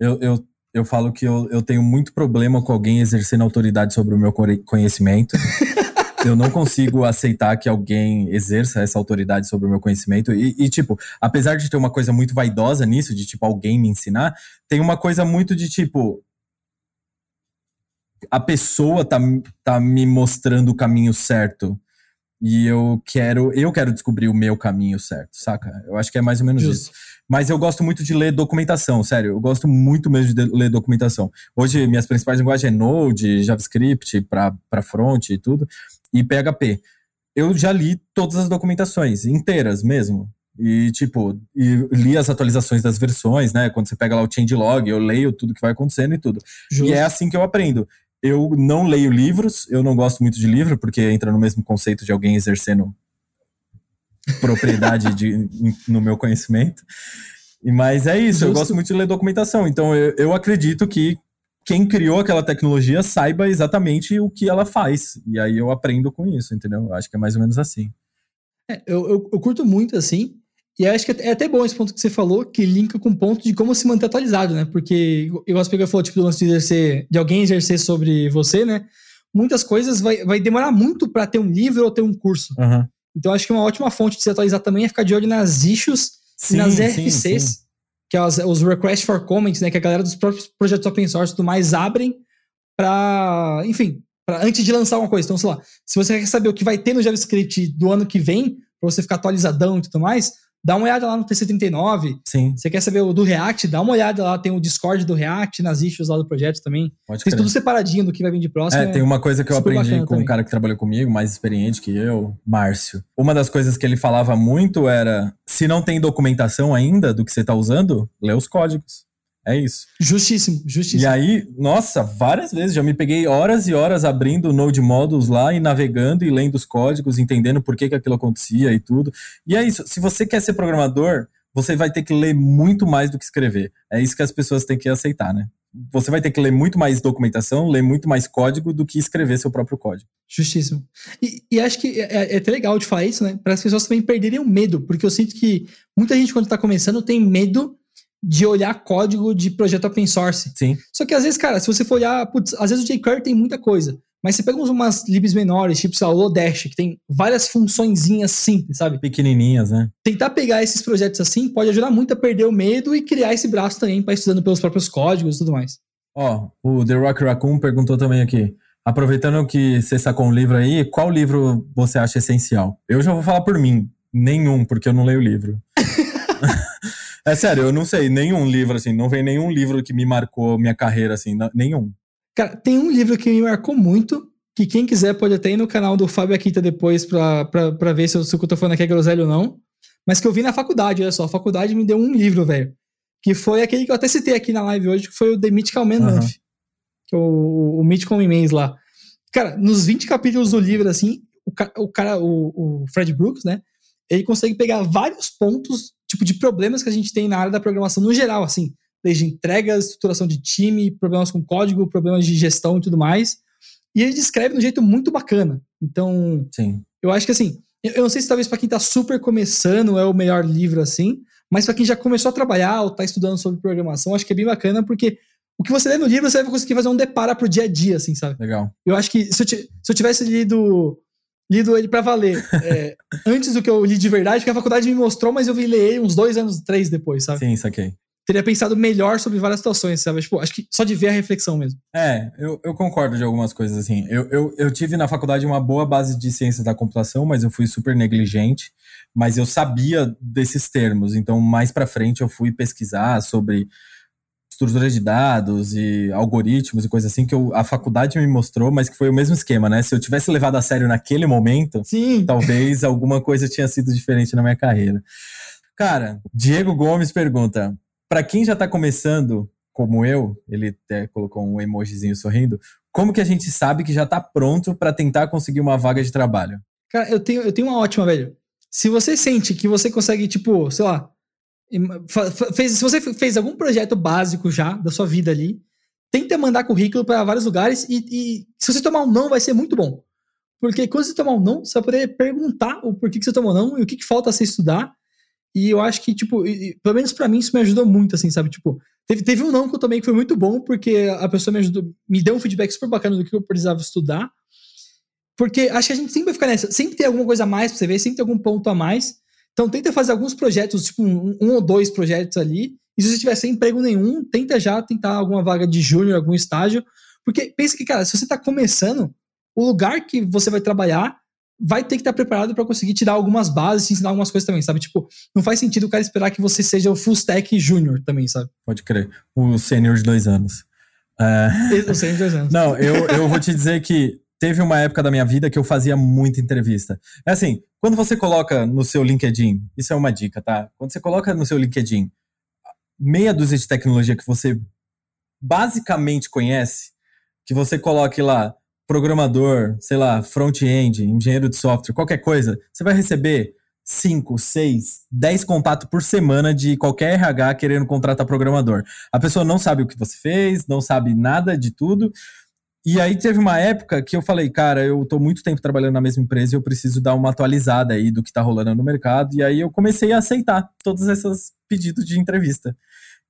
Eu, eu, eu falo que eu, eu tenho muito problema com alguém exercendo autoridade sobre o meu conhecimento. eu não consigo aceitar que alguém exerça essa autoridade sobre o meu conhecimento. E, e, tipo, apesar de ter uma coisa muito vaidosa nisso, de tipo, alguém me ensinar, tem uma coisa muito de tipo. A pessoa tá, tá me mostrando o caminho certo. E eu quero, eu quero descobrir o meu caminho certo, saca? Eu acho que é mais ou menos Justo. isso. Mas eu gosto muito de ler documentação, sério. Eu gosto muito mesmo de ler documentação. Hoje, minhas principais linguagens é Node, JavaScript para front e tudo, e PHP. Eu já li todas as documentações, inteiras mesmo. E, tipo, e li as atualizações das versões, né? Quando você pega lá o changelog, eu leio tudo que vai acontecendo e tudo. Justo. E é assim que eu aprendo. Eu não leio livros, eu não gosto muito de livro, porque entra no mesmo conceito de alguém exercendo propriedade de, no meu conhecimento. Mas é isso, Justo. eu gosto muito de ler documentação. Então eu, eu acredito que quem criou aquela tecnologia saiba exatamente o que ela faz. E aí eu aprendo com isso, entendeu? Acho que é mais ou menos assim. É, eu, eu, eu, curto muito assim. E acho que é até bom esse ponto que você falou, que linka com o ponto de como se manter atualizado, né? Porque, igual você pegou falou, tipo, do lance de, exercer, de alguém exercer sobre você, né? Muitas coisas vai, vai demorar muito para ter um livro ou ter um curso. Uhum. Então, acho que uma ótima fonte de se atualizar também é ficar de olho nas issues sim, e nas RFCs, sim, sim. que é os, os Requests for Comments, né? Que a galera dos próprios projetos open source e tudo mais abrem para, enfim, pra, antes de lançar uma coisa. Então, sei lá, se você quer saber o que vai ter no JavaScript do ano que vem, para você ficar atualizadão e tudo mais, dá uma olhada lá no TC39. Sim. Você quer saber o do React, dá uma olhada lá, tem o Discord do React, nas issues lá do projeto também. Pode Tem tudo separadinho do que vai vir de próximo. É, é tem uma coisa que eu aprendi com também. um cara que trabalhou comigo, mais experiente que eu, Márcio. Uma das coisas que ele falava muito era: se não tem documentação ainda do que você está usando, lê os códigos. É isso. Justíssimo, justíssimo. E aí, nossa, várias vezes já me peguei horas e horas abrindo o Node Modules lá e navegando e lendo os códigos, entendendo por que, que aquilo acontecia e tudo. E é isso. Se você quer ser programador, você vai ter que ler muito mais do que escrever. É isso que as pessoas têm que aceitar, né? Você vai ter que ler muito mais documentação, ler muito mais código do que escrever seu próprio código. Justíssimo. E, e acho que é, é, até legal de falar isso, né? Para as pessoas também perderem o medo, porque eu sinto que muita gente, quando está começando, tem medo de olhar código de projeto open source. Sim. Só que às vezes, cara, se você for olhar, putz, às vezes o jQuery tem muita coisa, mas você pega umas libs menores, tipo o Lodash, que tem várias funçõezinhas simples, sabe? Pequenininhas, né? Tentar pegar esses projetos assim pode ajudar muito a perder o medo e criar esse braço também para estudando pelos próprios códigos e tudo mais. Ó, oh, o The Rock Raccoon perguntou também aqui. Aproveitando que você sacou um livro aí, qual livro você acha essencial? Eu já vou falar por mim. Nenhum, porque eu não leio o livro. É sério, eu não sei, nenhum livro, assim, não vem nenhum livro que me marcou minha carreira, assim, nenhum. Cara, tem um livro que me marcou muito, que quem quiser pode até ir no canal do Fábio Akita depois pra, pra, pra ver se, eu, se o que eu tô falando aqui é groselha ou não. Mas que eu vi na faculdade, olha só, a faculdade me deu um livro, velho. Que foi aquele que eu até citei aqui na live hoje, que foi o The Mythical Man uhum. É o, o Mythical Imens lá. Cara, nos 20 capítulos do livro, assim, o, o cara, o, o Fred Brooks, né? Ele consegue pegar vários pontos tipo de problemas que a gente tem na área da programação no geral, assim, desde entregas, estruturação de time, problemas com código, problemas de gestão e tudo mais. E ele descreve de um jeito muito bacana. Então, Sim. eu acho que assim, eu não sei se talvez para quem está super começando é o melhor livro assim, mas para quem já começou a trabalhar ou está estudando sobre programação, acho que é bem bacana porque o que você lê no livro você vai conseguir fazer um depara pro dia a dia, assim, sabe? Legal. Eu acho que se eu, se eu tivesse lido lido ele para valer. É, antes do que eu li de verdade, porque a faculdade me mostrou, mas eu vi ler ele uns dois anos, três depois, sabe? Sim, saquei. Teria pensado melhor sobre várias situações, sabe? Tipo, acho que só de ver a reflexão mesmo. É, eu, eu concordo de algumas coisas, assim. Eu, eu, eu tive na faculdade uma boa base de ciências da computação, mas eu fui super negligente. Mas eu sabia desses termos, então mais para frente eu fui pesquisar sobre estrutura de dados e algoritmos e coisas assim que eu, a faculdade me mostrou, mas que foi o mesmo esquema, né? Se eu tivesse levado a sério naquele momento, Sim. talvez alguma coisa tinha sido diferente na minha carreira. Cara, Diego Gomes pergunta: para quem já tá começando, como eu, ele até colocou um emojizinho sorrindo, como que a gente sabe que já tá pronto para tentar conseguir uma vaga de trabalho? Cara, eu tenho, eu tenho uma ótima, velho. Se você sente que você consegue, tipo, sei lá, Fez, se você fez algum projeto básico já da sua vida ali, tenta mandar currículo para vários lugares e, e, se você tomar um não, vai ser muito bom. Porque quando você tomar um não, você vai poder perguntar o porquê que você tomou não e o que, que falta você estudar. E eu acho que, tipo, e, pelo menos para mim isso me ajudou muito, assim, sabe? Tipo, teve, teve um não que eu tomei que foi muito bom, porque a pessoa me ajudou, me deu um feedback super bacana do que eu precisava estudar. Porque acho que a gente sempre vai ficar nessa. Sempre tem alguma coisa a mais pra você ver, sempre tem algum ponto a mais. Então tenta fazer alguns projetos, tipo um, um ou dois projetos ali. E se você tiver sem emprego nenhum, tenta já tentar alguma vaga de júnior, algum estágio. Porque pensa que, cara, se você tá começando, o lugar que você vai trabalhar vai ter que estar preparado para conseguir te dar algumas bases, te ensinar algumas coisas também, sabe? Tipo, não faz sentido o cara esperar que você seja o full stack júnior também, sabe? Pode crer. O sênior de dois anos. É... O sênior de dois anos. Não, eu, eu vou te dizer que teve uma época da minha vida que eu fazia muita entrevista. É assim, quando você coloca no seu LinkedIn, isso é uma dica, tá? Quando você coloca no seu LinkedIn meia dúzia de tecnologia que você basicamente conhece, que você coloque lá programador, sei lá, front-end, engenheiro de software, qualquer coisa, você vai receber 5, 6, 10 contatos por semana de qualquer RH querendo contratar programador. A pessoa não sabe o que você fez, não sabe nada de tudo. E aí teve uma época que eu falei, cara, eu tô muito tempo trabalhando na mesma empresa e eu preciso dar uma atualizada aí do que tá rolando no mercado. E aí eu comecei a aceitar todos esses pedidos de entrevista.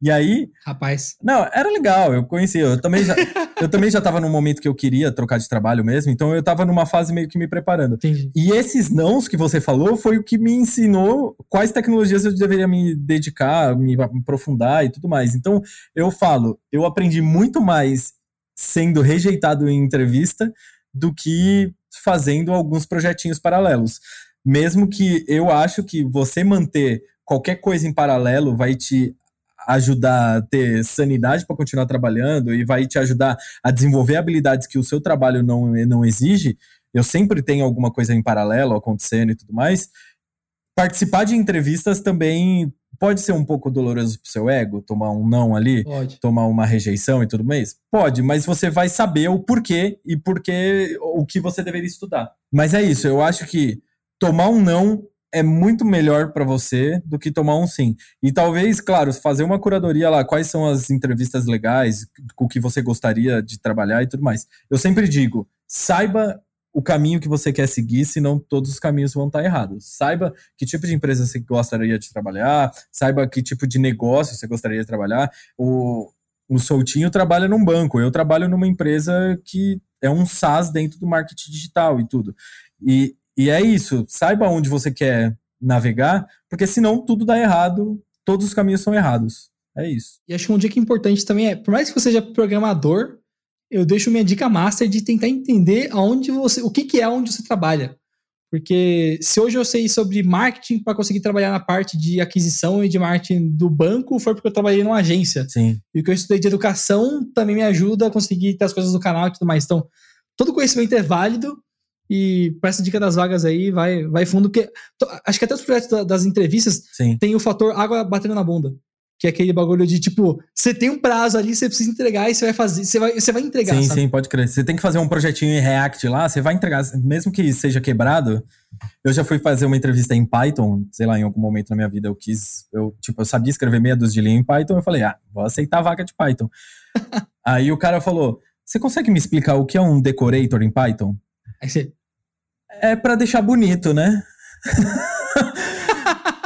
E aí. Rapaz. Não, era legal, eu conhecia. Eu também já, eu também já tava num momento que eu queria trocar de trabalho mesmo, então eu tava numa fase meio que me preparando. Entendi. E esses nãos que você falou foi o que me ensinou quais tecnologias eu deveria me dedicar, me aprofundar e tudo mais. Então, eu falo, eu aprendi muito mais sendo rejeitado em entrevista do que fazendo alguns projetinhos paralelos. Mesmo que eu acho que você manter qualquer coisa em paralelo vai te ajudar a ter sanidade para continuar trabalhando e vai te ajudar a desenvolver habilidades que o seu trabalho não, não exige, eu sempre tenho alguma coisa em paralelo acontecendo e tudo mais. Participar de entrevistas também pode ser um pouco doloroso pro seu ego, tomar um não ali, pode. tomar uma rejeição e tudo mais? Pode, mas você vai saber o porquê e porquê o que você deveria estudar. Mas é isso, eu acho que tomar um não é muito melhor para você do que tomar um sim. E talvez, claro, fazer uma curadoria lá, quais são as entrevistas legais, com que você gostaria de trabalhar e tudo mais. Eu sempre digo, saiba o caminho que você quer seguir, senão todos os caminhos vão estar errados. Saiba que tipo de empresa você gostaria de trabalhar, saiba que tipo de negócio você gostaria de trabalhar. O, o Soltinho trabalha num banco, eu trabalho numa empresa que é um SaaS dentro do marketing digital e tudo. E e é isso, saiba onde você quer navegar, porque senão tudo dá errado, todos os caminhos são errados. É isso. E acho que uma dica importante também é, por mais que você seja programador, eu deixo minha dica master de tentar entender aonde você, o que, que é onde você trabalha. Porque se hoje eu sei sobre marketing para conseguir trabalhar na parte de aquisição e de marketing do banco, foi porque eu trabalhei numa agência. Sim. E o que eu estudei de educação também me ajuda a conseguir ter as coisas do canal e tudo mais. Então, todo conhecimento é válido, e para essa dica das vagas aí, vai, vai fundo, porque acho que até os projetos das entrevistas Sim. tem o fator água batendo na bunda. Que é aquele bagulho de tipo, você tem um prazo ali, você precisa entregar e você vai fazer, você vai, você vai entregar. Sim, sabe? sim, pode crer. Você tem que fazer um projetinho em React lá, você vai entregar, mesmo que seja quebrado. Eu já fui fazer uma entrevista em Python, sei lá, em algum momento na minha vida eu quis, eu, tipo, eu sabia escrever meia dúzia de linha em Python, eu falei, ah, vou aceitar a vaga de Python. Aí o cara falou, você consegue me explicar o que é um decorator em Python? Aí você, É para deixar bonito, né?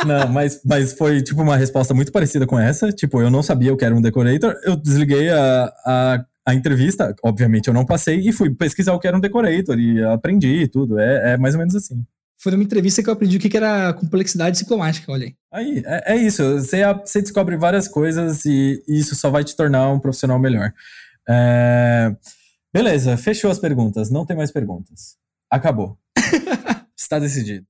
não, mas, mas foi tipo uma resposta muito parecida com essa. Tipo, eu não sabia o que era um decorator. Eu desliguei a, a, a entrevista. Obviamente eu não passei e fui pesquisar o que era um decorator e aprendi e tudo. É, é mais ou menos assim. foi numa entrevista que eu aprendi o que era complexidade ciclomática, olha aí. Aí, é, é isso. Você, você descobre várias coisas e isso só vai te tornar um profissional melhor. É, Beleza, fechou as perguntas. Não tem mais perguntas. Acabou. está decidido.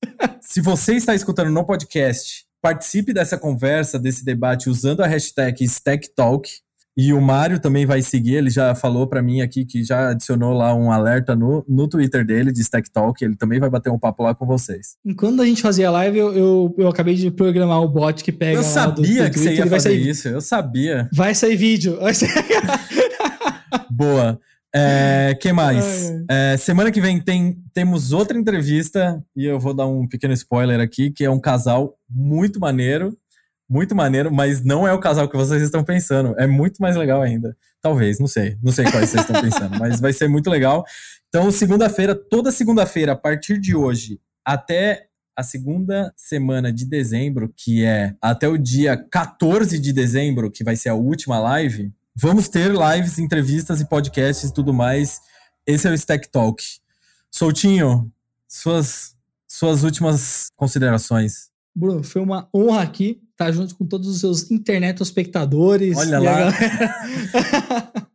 Se você está escutando no podcast, participe dessa conversa, desse debate usando a hashtag StackTalk. E o Mário também vai seguir, ele já falou para mim aqui que já adicionou lá um alerta no, no Twitter dele de Stack Talk, ele também vai bater um papo lá com vocês. Enquanto a gente fazia a live, eu, eu, eu acabei de programar o bot que pega. Eu sabia do, do que você Twitter ia fazer sair, isso, eu sabia. Vai sair vídeo. Vai sair... Boa. É, que mais? Ai, É, semana que vem tem, temos outra entrevista e eu vou dar um pequeno spoiler aqui, que é um casal muito maneiro, muito maneiro, mas não é o casal que vocês estão pensando. É muito mais legal ainda. Talvez, não sei. Não sei quais vocês estão pensando, mas vai ser muito legal. Então, segunda-feira, toda segunda-feira, a partir de hoje, até a segunda semana de dezembro, que é até o dia 14 de dezembro, que vai ser a última live, vamos ter lives, entrevistas e podcasts e tudo mais. Esse é o Stack Talk. Soltinho, suas, suas últimas considerações. Bruno, foi uma honra aqui estar junto com todos os seus internet espectadores. Olha lá. A galera...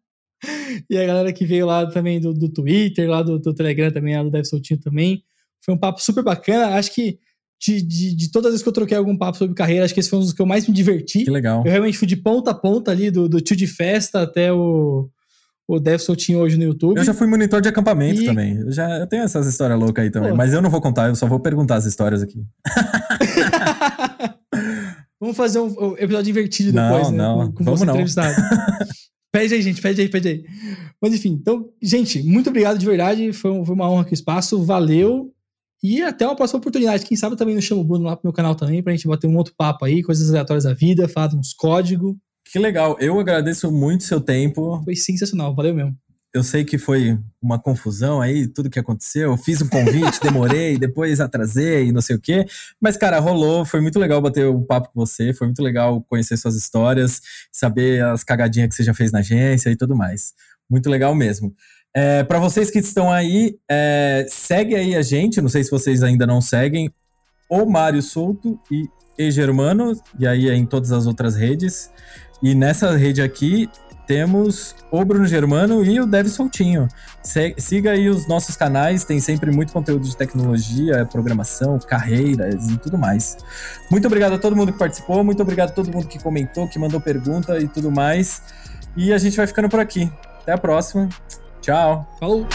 e a galera que veio lá também do, do Twitter, lá do, do Telegram também, lá do Deve Soltinho também. Foi um papo super bacana. Acho que de, de, de, todas as vezes que eu troquei algum papo sobre carreira, acho que esse foi um dos que eu mais me diverti. Que legal. Eu realmente fui de ponta a ponta ali, do, do tio de festa até o, o Dev Soltinho hoje no YouTube. Eu já fui monitor de acampamento e... também. Eu, já, eu tenho essas histórias loucas aí também, Pô. mas eu não vou contar, eu só vou perguntar as histórias aqui. Vamos fazer um, um episódio divertido depois, não, né? Não, com, com Vamos você não. entrevistado. pede aí, gente, pede aí, pede aí. Mas enfim, então, gente, muito obrigado de verdade. Foi, foi uma honra aqui o espaço. Valeu. E até uma próxima oportunidade. Quem sabe também não chamo o Bruno lá pro meu canal também, pra gente bater um outro papo aí, coisas aleatórias da vida, falar uns códigos. Que legal. Eu agradeço muito seu tempo. Foi sensacional, valeu mesmo. Eu sei que foi uma confusão aí, tudo que aconteceu. Eu fiz um convite, demorei, depois atrasei, não sei o quê. Mas, cara, rolou. Foi muito legal bater um papo com você. Foi muito legal conhecer suas histórias, saber as cagadinhas que você já fez na agência e tudo mais. Muito legal mesmo. É, para vocês que estão aí, é, segue aí a gente. Não sei se vocês ainda não seguem. O Mário Souto e E Germano, e aí é em todas as outras redes. E nessa rede aqui temos o Bruno Germano e o Dev Soltinho. Se, siga aí os nossos canais, tem sempre muito conteúdo de tecnologia, programação, carreiras e tudo mais. Muito obrigado a todo mundo que participou, muito obrigado a todo mundo que comentou, que mandou pergunta e tudo mais. E a gente vai ficando por aqui. Até a próxima. Tchau. Falou.